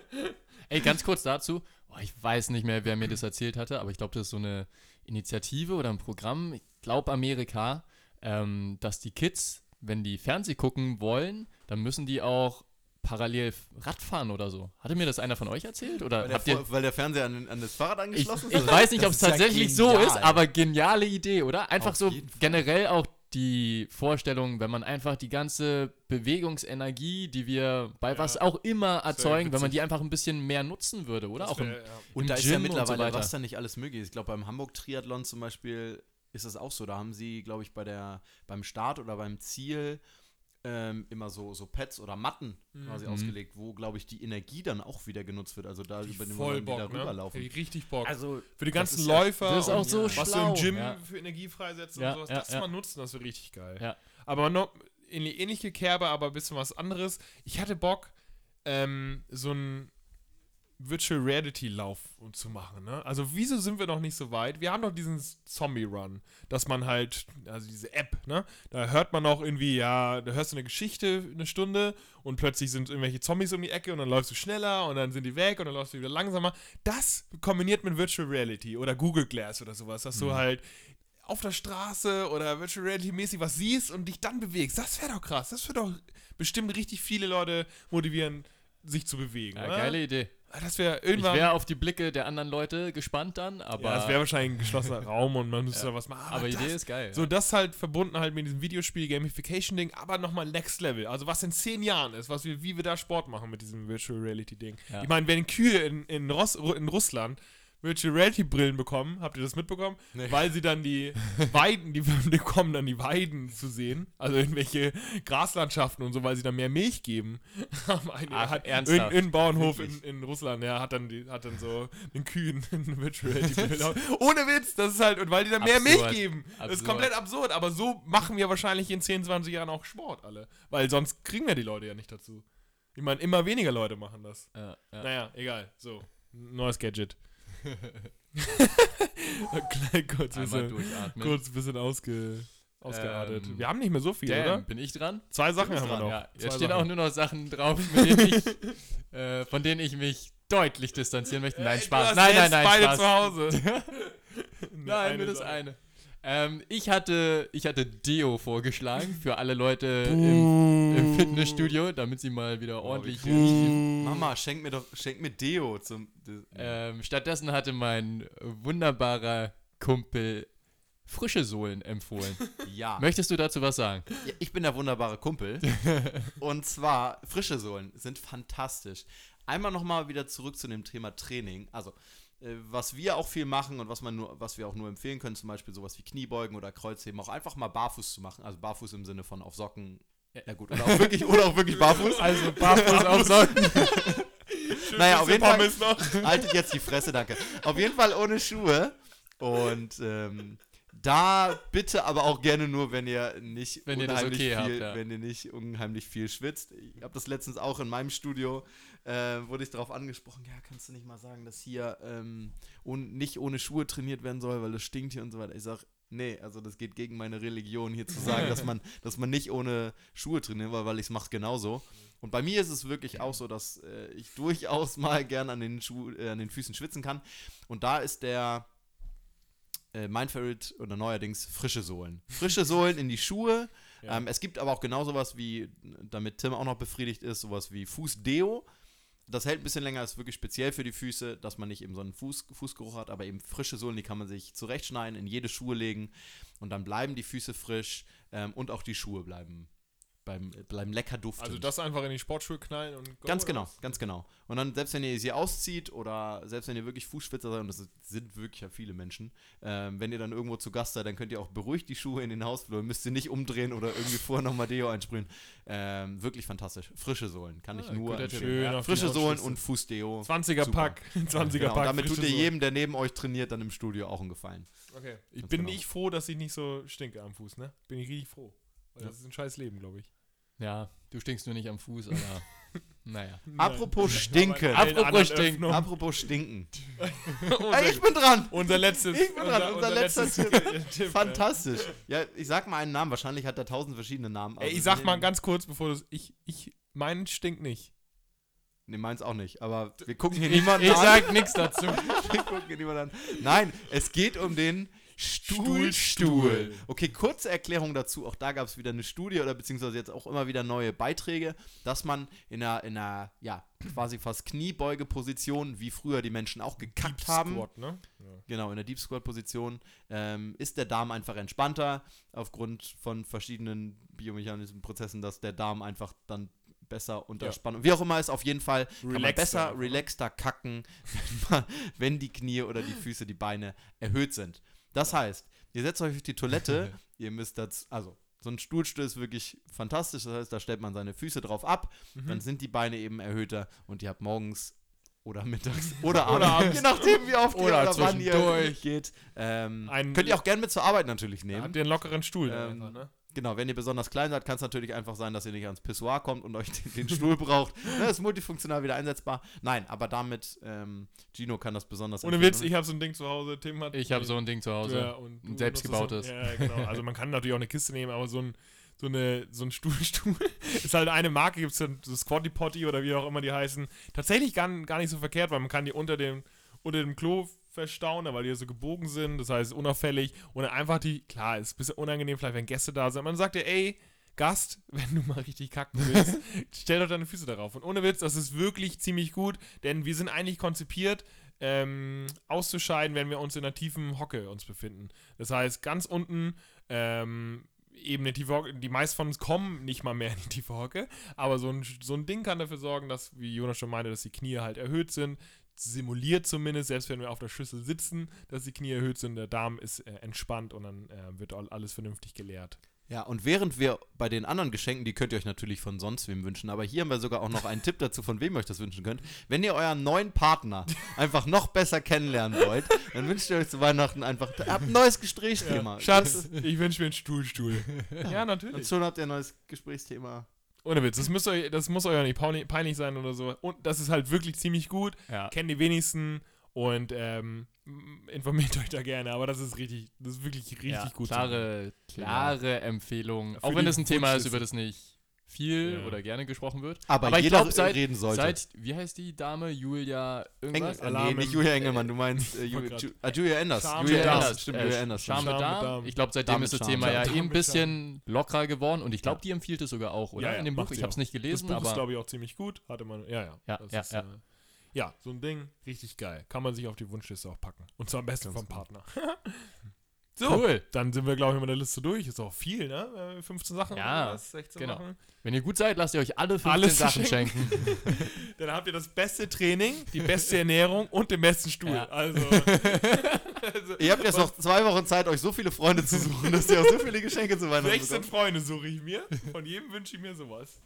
Ey, ganz kurz dazu. Boah, ich weiß nicht mehr, wer mir das erzählt hatte, aber ich glaube, das ist so eine Initiative oder ein Programm, ich glaube Amerika, ähm, dass die Kids, wenn die Fernseh gucken wollen, dann müssen die auch parallel Radfahren oder so. Hatte mir das einer von euch erzählt? Oder Weil der, habt ihr. Weil der Fernseher an, an das Fahrrad Ich, angeschlossen ich ist? weiß nicht, ob es ist ja tatsächlich so ist, aber geniale Idee, oder? Einfach Auf so generell auch die Vorstellung, wenn man einfach die ganze Bewegungsenergie, die wir bei Ja. was auch immer erzeugen, wenn man die einfach ein bisschen mehr nutzen würde, oder? Das Auch im, wär, ja. Und im da ist Gym ja und so mittlerweile, was da nicht alles möglich ist. Ich glaube, beim Hamburg-Triathlon zum Beispiel ist das auch so. Da haben sie, glaube ich, bei der, beim Start oder beim Ziel ähm, immer so, so Pads oder Matten quasi Mhm. ausgelegt, wo, glaube ich, die Energie dann auch wieder genutzt wird. Also da Die über den voll man wieder Bock, ne? rüberlaufen. Ich richtig Bock. Also für die ganzen ist ja- Läufer das ist auch und so was du im Gym ja. für Energie freisetzt Ja, und sowas, ja, das ja. mal nutzen, das wäre richtig geil. Ja. Aber noch in die ähnliche Kerbe, aber ein bisschen was anderes. Ich hatte Bock, ähm, so ein Virtual Reality Lauf zu machen. Ne? Also wieso sind wir noch nicht so weit? Wir haben doch diesen Zombie Run, dass man halt, also diese App, ne? Da hört man auch irgendwie, ja, da hörst du eine Geschichte eine Stunde und plötzlich sind irgendwelche Zombies um die Ecke und dann läufst du schneller und dann sind die weg und dann läufst du wieder langsamer. Das kombiniert mit Virtual Reality oder Google Glass oder sowas, dass du halt auf der Straße oder Virtual Reality mäßig was siehst und dich dann bewegst. Das wäre doch krass. Das würde doch bestimmt richtig viele Leute motivieren, sich zu bewegen. ja, geile Idee. Das wäre Ich irgendwann. wäre auf die Blicke der anderen Leute gespannt dann, aber, ja, das wäre wahrscheinlich ein geschlossener Raum und man müsste Ja. da was machen. aber das, Idee ist geil. So, das halt verbunden halt mit diesem Videospiel-Gamification-Ding, aber nochmal Next Level. Also, was in zehn Jahren ist, was wir, wie wir da Sport machen mit diesem Virtual Reality-Ding. Ja. Ich meine, wenn Kühe in, in, Ross, in Russland Virtual Reality-Brillen bekommen, habt ihr das mitbekommen? Nee. Weil sie dann die *laughs* Weiden, die *laughs* bekommen dann die Weiden zu sehen, also irgendwelche Graslandschaften und so, weil sie dann mehr Milch geben. *laughs* Eine, Ach, hat ernsthaft? Irgendein ein Bauernhof in, in Russland, der hat dann, die, hat dann so den Kühen eine Virtual Reality-Brille. Ohne Witz, das ist halt, und weil die dann mehr Milch Absurd. geben. Das ist Absurd. komplett absurd, aber so machen wir wahrscheinlich in 10, 20 Jahren auch Sport alle. Weil sonst kriegen wir die Leute ja nicht dazu. Ich meine, immer weniger Leute machen das. ja, ja. Naja, egal. So, neues Gadget. *laughs* Klein, kurz, bisschen, kurz ein bisschen ausge, ausgeartet. Ähm, wir haben nicht mehr so viel, Damn, oder? bin ich dran? Zwei Sachen haben wir dran, noch. Ja, Zwei jetzt stehen auch nur noch Sachen drauf, denen ich, *laughs* äh, von denen ich mich deutlich distanzieren möchte. Nein, Ey, Spaß. Nein, nein, jetzt nein, beide Spaß. zu Hause. *laughs* Nein, nur das eine. Ähm, ich, hatte, ich hatte Deo vorgeschlagen für alle Leute im, im Fitnessstudio, damit sie mal wieder ordentlich wie riechen. Mama, schenk mir doch, schenk mir Deo zum. Ähm, stattdessen hatte mein wunderbarer Kumpel frische Sohlen empfohlen. *laughs* ja. Möchtest du dazu was sagen? ja. Ich bin der wunderbare Kumpel. *laughs* Und zwar, frische Sohlen sind fantastisch. Einmal nochmal wieder zurück zu dem Thema Training. Also, was wir auch viel machen und was man nur, was wir auch nur empfehlen können, zum Beispiel sowas wie Kniebeugen oder Kreuzheben, auch einfach mal barfuß zu machen. Also barfuß im Sinne von auf Socken. Ja gut, oder auch wirklich, oder auch wirklich barfuß. *laughs* Also barfuß auf Socken. *laughs* Naja, auf jeden Fall- Pommes noch. *laughs* Haltet jetzt die Fresse, danke. Auf jeden Fall ohne Schuhe. Und ähm, da bitte aber auch gerne nur, wenn ihr nicht Wenn ihr das unheimlich okay viel, habt, ja. wenn ihr nicht unheimlich viel schwitzt. Ich habe das letztens auch in meinem Studio, äh, wurde ich darauf angesprochen, ja, kannst du nicht mal sagen, dass hier ähm, ohn, nicht ohne Schuhe trainiert werden soll, weil es stinkt hier und so weiter. Ich sag, nee, also das geht gegen meine Religion hier zu sagen, dass man, dass man nicht ohne Schuhe trainieren will, weil ich es mache genauso. Und bei mir ist es wirklich auch so, dass äh, ich durchaus mal gern an den, Schuh, äh, an den Füßen schwitzen kann. Und da ist der äh, mein Favorite oder neuerdings frische Sohlen. Frische Sohlen in die Schuhe. *laughs* Ja. Ähm, es gibt aber auch genau sowas wie, damit Tim auch noch befriedigt ist, sowas wie Fußdeo. Das hält ein bisschen länger, ist wirklich speziell für die Füße, dass man nicht eben so einen Fuß, Fußgeruch hat, aber eben frische Sohlen, die kann man sich zurechtschneiden, in jede Schuhe legen und dann bleiben die Füße frisch ähm, und auch die Schuhe bleiben, bleiben, bleiben lecker duftend. Also das einfach in die Sportschuhe knallen und go, Ganz genau, was? ganz genau. Und dann, selbst wenn ihr sie auszieht oder selbst wenn ihr wirklich Fußschwitzer seid, und das sind wirklich ja viele Menschen, ähm, wenn ihr dann irgendwo zu Gast seid, dann könnt ihr auch beruhigt die Schuhe in den Hausflur, müsst ihr nicht umdrehen oder irgendwie vorher nochmal Deo einsprühen. Ähm, wirklich fantastisch. Frische Sohlen, kann ich Ah, nur guter empfehlen. Schön Ja, Frische Sohlen und Fußdeo. 20er Super. Pack. *laughs* 20er Genau, Pack. damit tut ihr jedem, der neben euch trainiert, dann im Studio auch einen Gefallen. Okay. Ich Ganz bin genau. nicht froh, dass ich nicht so stinke am Fuß, ne? Bin ich richtig froh. Weil Ja. das ist ein scheiß Leben, glaube ich. Ja, du stinkst nur nicht am Fuß, aber *laughs* naja. Apropos stinken. Apropos stinken. Apropos stinken. unser, Ey, ich bin dran! unser letztes. Ich bin dran, unser letzter Tipp. *laughs* Tipp, Fantastisch. Ja, ich sag mal einen Namen. Wahrscheinlich hat er tausend verschiedene Namen. Ey, ich sag mal ganz kurz, bevor du. Ich, ich, mein stinkt nicht. Nee, meins auch nicht. Aber wir gucken hier Ich, niemanden ich an. sag nichts dazu. *laughs* Wir gucken hier niemanden an. Nein, es geht um den Stuhlstuhl. Stuhlstuhl. Okay, kurze Erklärung dazu. Auch da gab es wieder eine Studie oder beziehungsweise jetzt auch immer wieder neue Beiträge, dass man in einer, in einer ja, quasi fast Kniebeugeposition, wie früher die Menschen auch gekackt haben, Squat, ne? Ja. genau, in der Deep Squat Position, ähm, ist der Darm einfach entspannter aufgrund von verschiedenen biomechanischen Prozessen, dass der Darm einfach dann besser unter Ja. Spannung, wie auch immer ist, auf jeden Fall kann man Relaxter besser, ne? relaxter kacken, *laughs* wenn, man, wenn die Knie oder die Füße, die Beine erhöht sind. Das heißt, ihr setzt euch auf die Toilette, *laughs* ihr müsst das, also so ein Stuhlstuhl ist wirklich fantastisch, das heißt, da stellt man seine Füße drauf ab, Mhm. dann sind die Beine eben erhöhter und ihr habt morgens oder mittags oder *laughs* Oder abends, abends. je nachdem wie oft ihr Oder oder wann ihr geht. Ähm, könnt ihr auch gerne mit zur Arbeit natürlich nehmen. habt ihr einen lockeren Stuhl. Ähm, einfach, ne? Genau, wenn ihr besonders klein seid, kann es natürlich einfach sein, dass ihr nicht ans Pissoir kommt und euch den, den Stuhl braucht. *laughs* Ne, ist multifunktional wieder einsetzbar. Nein, aber damit, ähm, Gino kann das besonders Ohne. Witz, ich habe so ein Ding zu Hause. Tim hat. Ich habe so ein Ding zu Hause. Ja, und ein selbstgebautes. das So, ja, genau. Also man kann natürlich auch eine Kiste nehmen, aber so ein, so eine, so ein Stuhlstuhl *laughs* ist halt eine Marke, gibt es so Squatty Potty oder wie auch immer die heißen. Tatsächlich gar, gar nicht so verkehrt, weil man kann die unter dem, unter dem Klo verstauen, weil die so gebogen sind, das heißt unauffällig und einfach die, klar, ist ein bisschen unangenehm, vielleicht wenn Gäste da sind, man sagt ja, ey, Gast, *laughs* wenn du mal richtig kacken willst, *laughs* stell doch deine Füße darauf. Und ohne Witz, das ist wirklich ziemlich gut, denn wir sind eigentlich konzipiert, ähm, auszuscheiden, wenn wir uns in einer tiefen Hocke uns befinden. Das heißt, ganz unten ähm, eben eine tiefe Hocke, die meisten von uns kommen nicht mal mehr in die tiefe Hocke, aber so ein, so ein Ding kann dafür sorgen, dass, wie Jonas schon meinte, dass die Knie halt erhöht sind, simuliert zumindest, selbst wenn wir auf der Schüssel sitzen, dass die Knie erhöht sind, der Darm ist äh, entspannt und dann äh, wird alles vernünftig geleert. Ja, und während wir bei den anderen Geschenken, die könnt ihr euch natürlich von sonst wem wünschen, aber hier haben wir sogar auch noch einen Tipp dazu, von wem ihr euch das wünschen könnt. Wenn ihr euren neuen Partner *laughs* einfach noch besser kennenlernen wollt, dann wünscht ihr euch zu Weihnachten einfach habt ein neues Gesprächsthema. Ja. Schatz, ich wünsche mir einen Stuhlstuhl. Ja, *laughs* ja natürlich. Und schon habt ihr ein neues Gesprächsthema. Ohne Witz, das, müsst euch, das muss euch auch nicht peinlich sein oder so. Und das ist halt wirklich ziemlich gut. Ja. Kennen die wenigsten. Und ähm, informiert *laughs* euch da gerne, aber das ist richtig, das ist wirklich richtig ja, gut. Klare, klare Empfehlung. Auch wenn es ein Thema ist, über das nicht viel ja. oder gerne gesprochen wird. Aber, aber jeder glaub, seit, reden sollte. Seit, wie heißt die Dame? Julia irgendwas? Engel, nee, nicht Julia Engelmann, du meinst äh, Ju, Ju, uh, Julia Enders. Julia Enders, stimmt, äh, Julia Enders. Charme Darm. Ich glaube, seitdem ist das Thema ja eh ein bisschen lockerer geworden und ich glaube, die empfiehlt es sogar auch, oder? Ja, In dem Buch, ich habe es nicht gelesen, das Buch aber... ist, glaube ich, auch ziemlich gut. Hatte man, ja, ja. Ja, ja, ist, ja. Äh, ja, so ein Ding, richtig geil. Kann man sich auf die Wunschliste auch packen. Und zwar am besten vom Partner. *laughs* so, cool. dann sind wir, glaube ich, mit der Liste durch. Ist auch viel, ne? 15 äh, Sachen ja, oder 16 genau. Sachen. Wenn ihr gut seid, lasst ihr euch alle 15 Alles Sachen schenken. schenken. *laughs* dann habt ihr das beste Training, die beste Ernährung und den besten Stuhl. Ja. Also, *laughs* also, Ihr habt jetzt noch zwei Wochen Zeit, euch so viele Freunde zu suchen, dass ihr auch so viele Geschenke zu Weihnachten 16 Freunde suche ich mir. Von jedem wünsche ich mir sowas.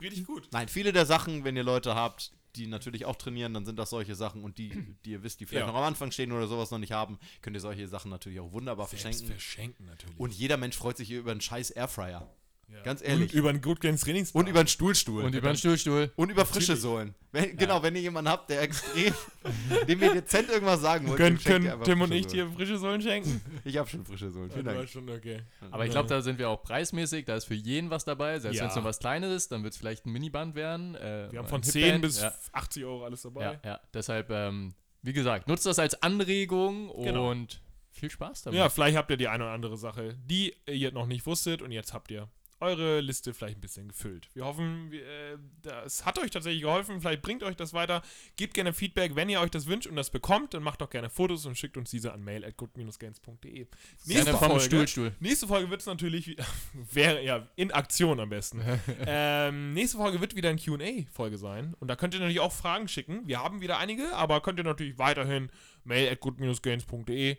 Richtig gut. Nein, viele der Sachen, wenn ihr Leute habt, die natürlich auch trainieren, dann sind das solche Sachen und die, *clears throat* die ihr wisst, die vielleicht ja. noch am Anfang stehen oder sowas noch nicht haben, könnt ihr solche Sachen natürlich auch wunderbar Selbst verschenken. verschenken natürlich. Und jeder Mensch freut sich hier über einen scheiß Airfryer. Ja. Ganz ehrlich. Und über einen Good Gains Trainings. Und über einen Stuhlstuhl. Und über einen Stuhlstuhl. Und über frische Sohlen. Wenn, ja. Genau, wenn ihr jemanden habt, der extrem, *laughs* dem ihr dezent irgendwas sagen wollt, können, können Tim und ich dir frische Sohlen schenken? Ich habe schon frische Sohlen. Vielen Dank. Schon, okay. Aber ich glaube, da sind wir auch preismäßig. Da ist für jeden was dabei. Selbst ja. wenn es noch was Kleines ist, dann wird es vielleicht ein Miniband werden. Äh, wir haben von 10 bis 80 Euro alles dabei. Ja, ja. deshalb, ähm, wie gesagt, nutzt das als Anregung genau. und viel Spaß damit. Ja, vielleicht habt ihr die eine oder andere Sache, die ihr noch nicht wusstet und jetzt habt ihr eure Liste vielleicht ein bisschen gefüllt. Wir hoffen, äh, das hat euch tatsächlich geholfen. Vielleicht bringt euch das weiter. Gebt gerne Feedback, wenn ihr euch das wünscht und das bekommt, dann macht doch gerne Fotos und schickt uns diese an mail at good-games.de. Nächste Folge, Stuhlstuhl. nächste Folge wird es natürlich, *laughs* wäre ja in Aktion am besten. *laughs* ähm, nächste Folge wird wieder eine QA-Folge sein. Und da könnt ihr natürlich auch Fragen schicken. Wir haben wieder einige, aber könnt ihr natürlich weiterhin mail at good-games.de.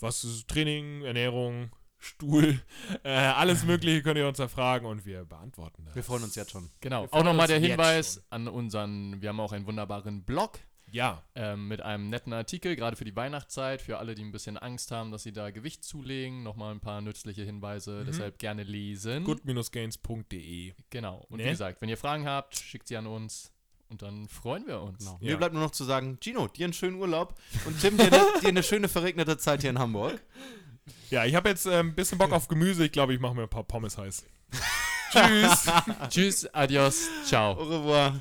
Was ist Training, Ernährung, Stuhl, äh, alles Mögliche könnt ihr uns da fragen und wir beantworten das. Wir freuen uns jetzt schon. Genau. Auch nochmal der Hinweis an unseren, wir haben auch einen wunderbaren Blog. Ja. Ähm, mit einem netten Artikel, gerade für die Weihnachtszeit, für alle, die ein bisschen Angst haben, dass sie da Gewicht zulegen. Nochmal ein paar nützliche Hinweise, mhm. deshalb gerne lesen. good-gains.de. Genau. Und ne? wie gesagt, wenn ihr Fragen habt, schickt sie an uns. Und dann freuen wir uns. Genau. Ja. Mir bleibt nur noch zu sagen, Gino, dir einen schönen Urlaub und Tim, dir, dir eine schöne verregnete Zeit hier in Hamburg. *laughs* Ja, ich habe jetzt ein bisschen Bock auf Gemüse. Ich glaube, ich mache mir ein paar Pommes heiß. *laughs* Tschüss. Tschüss, adios, ciao. Au revoir.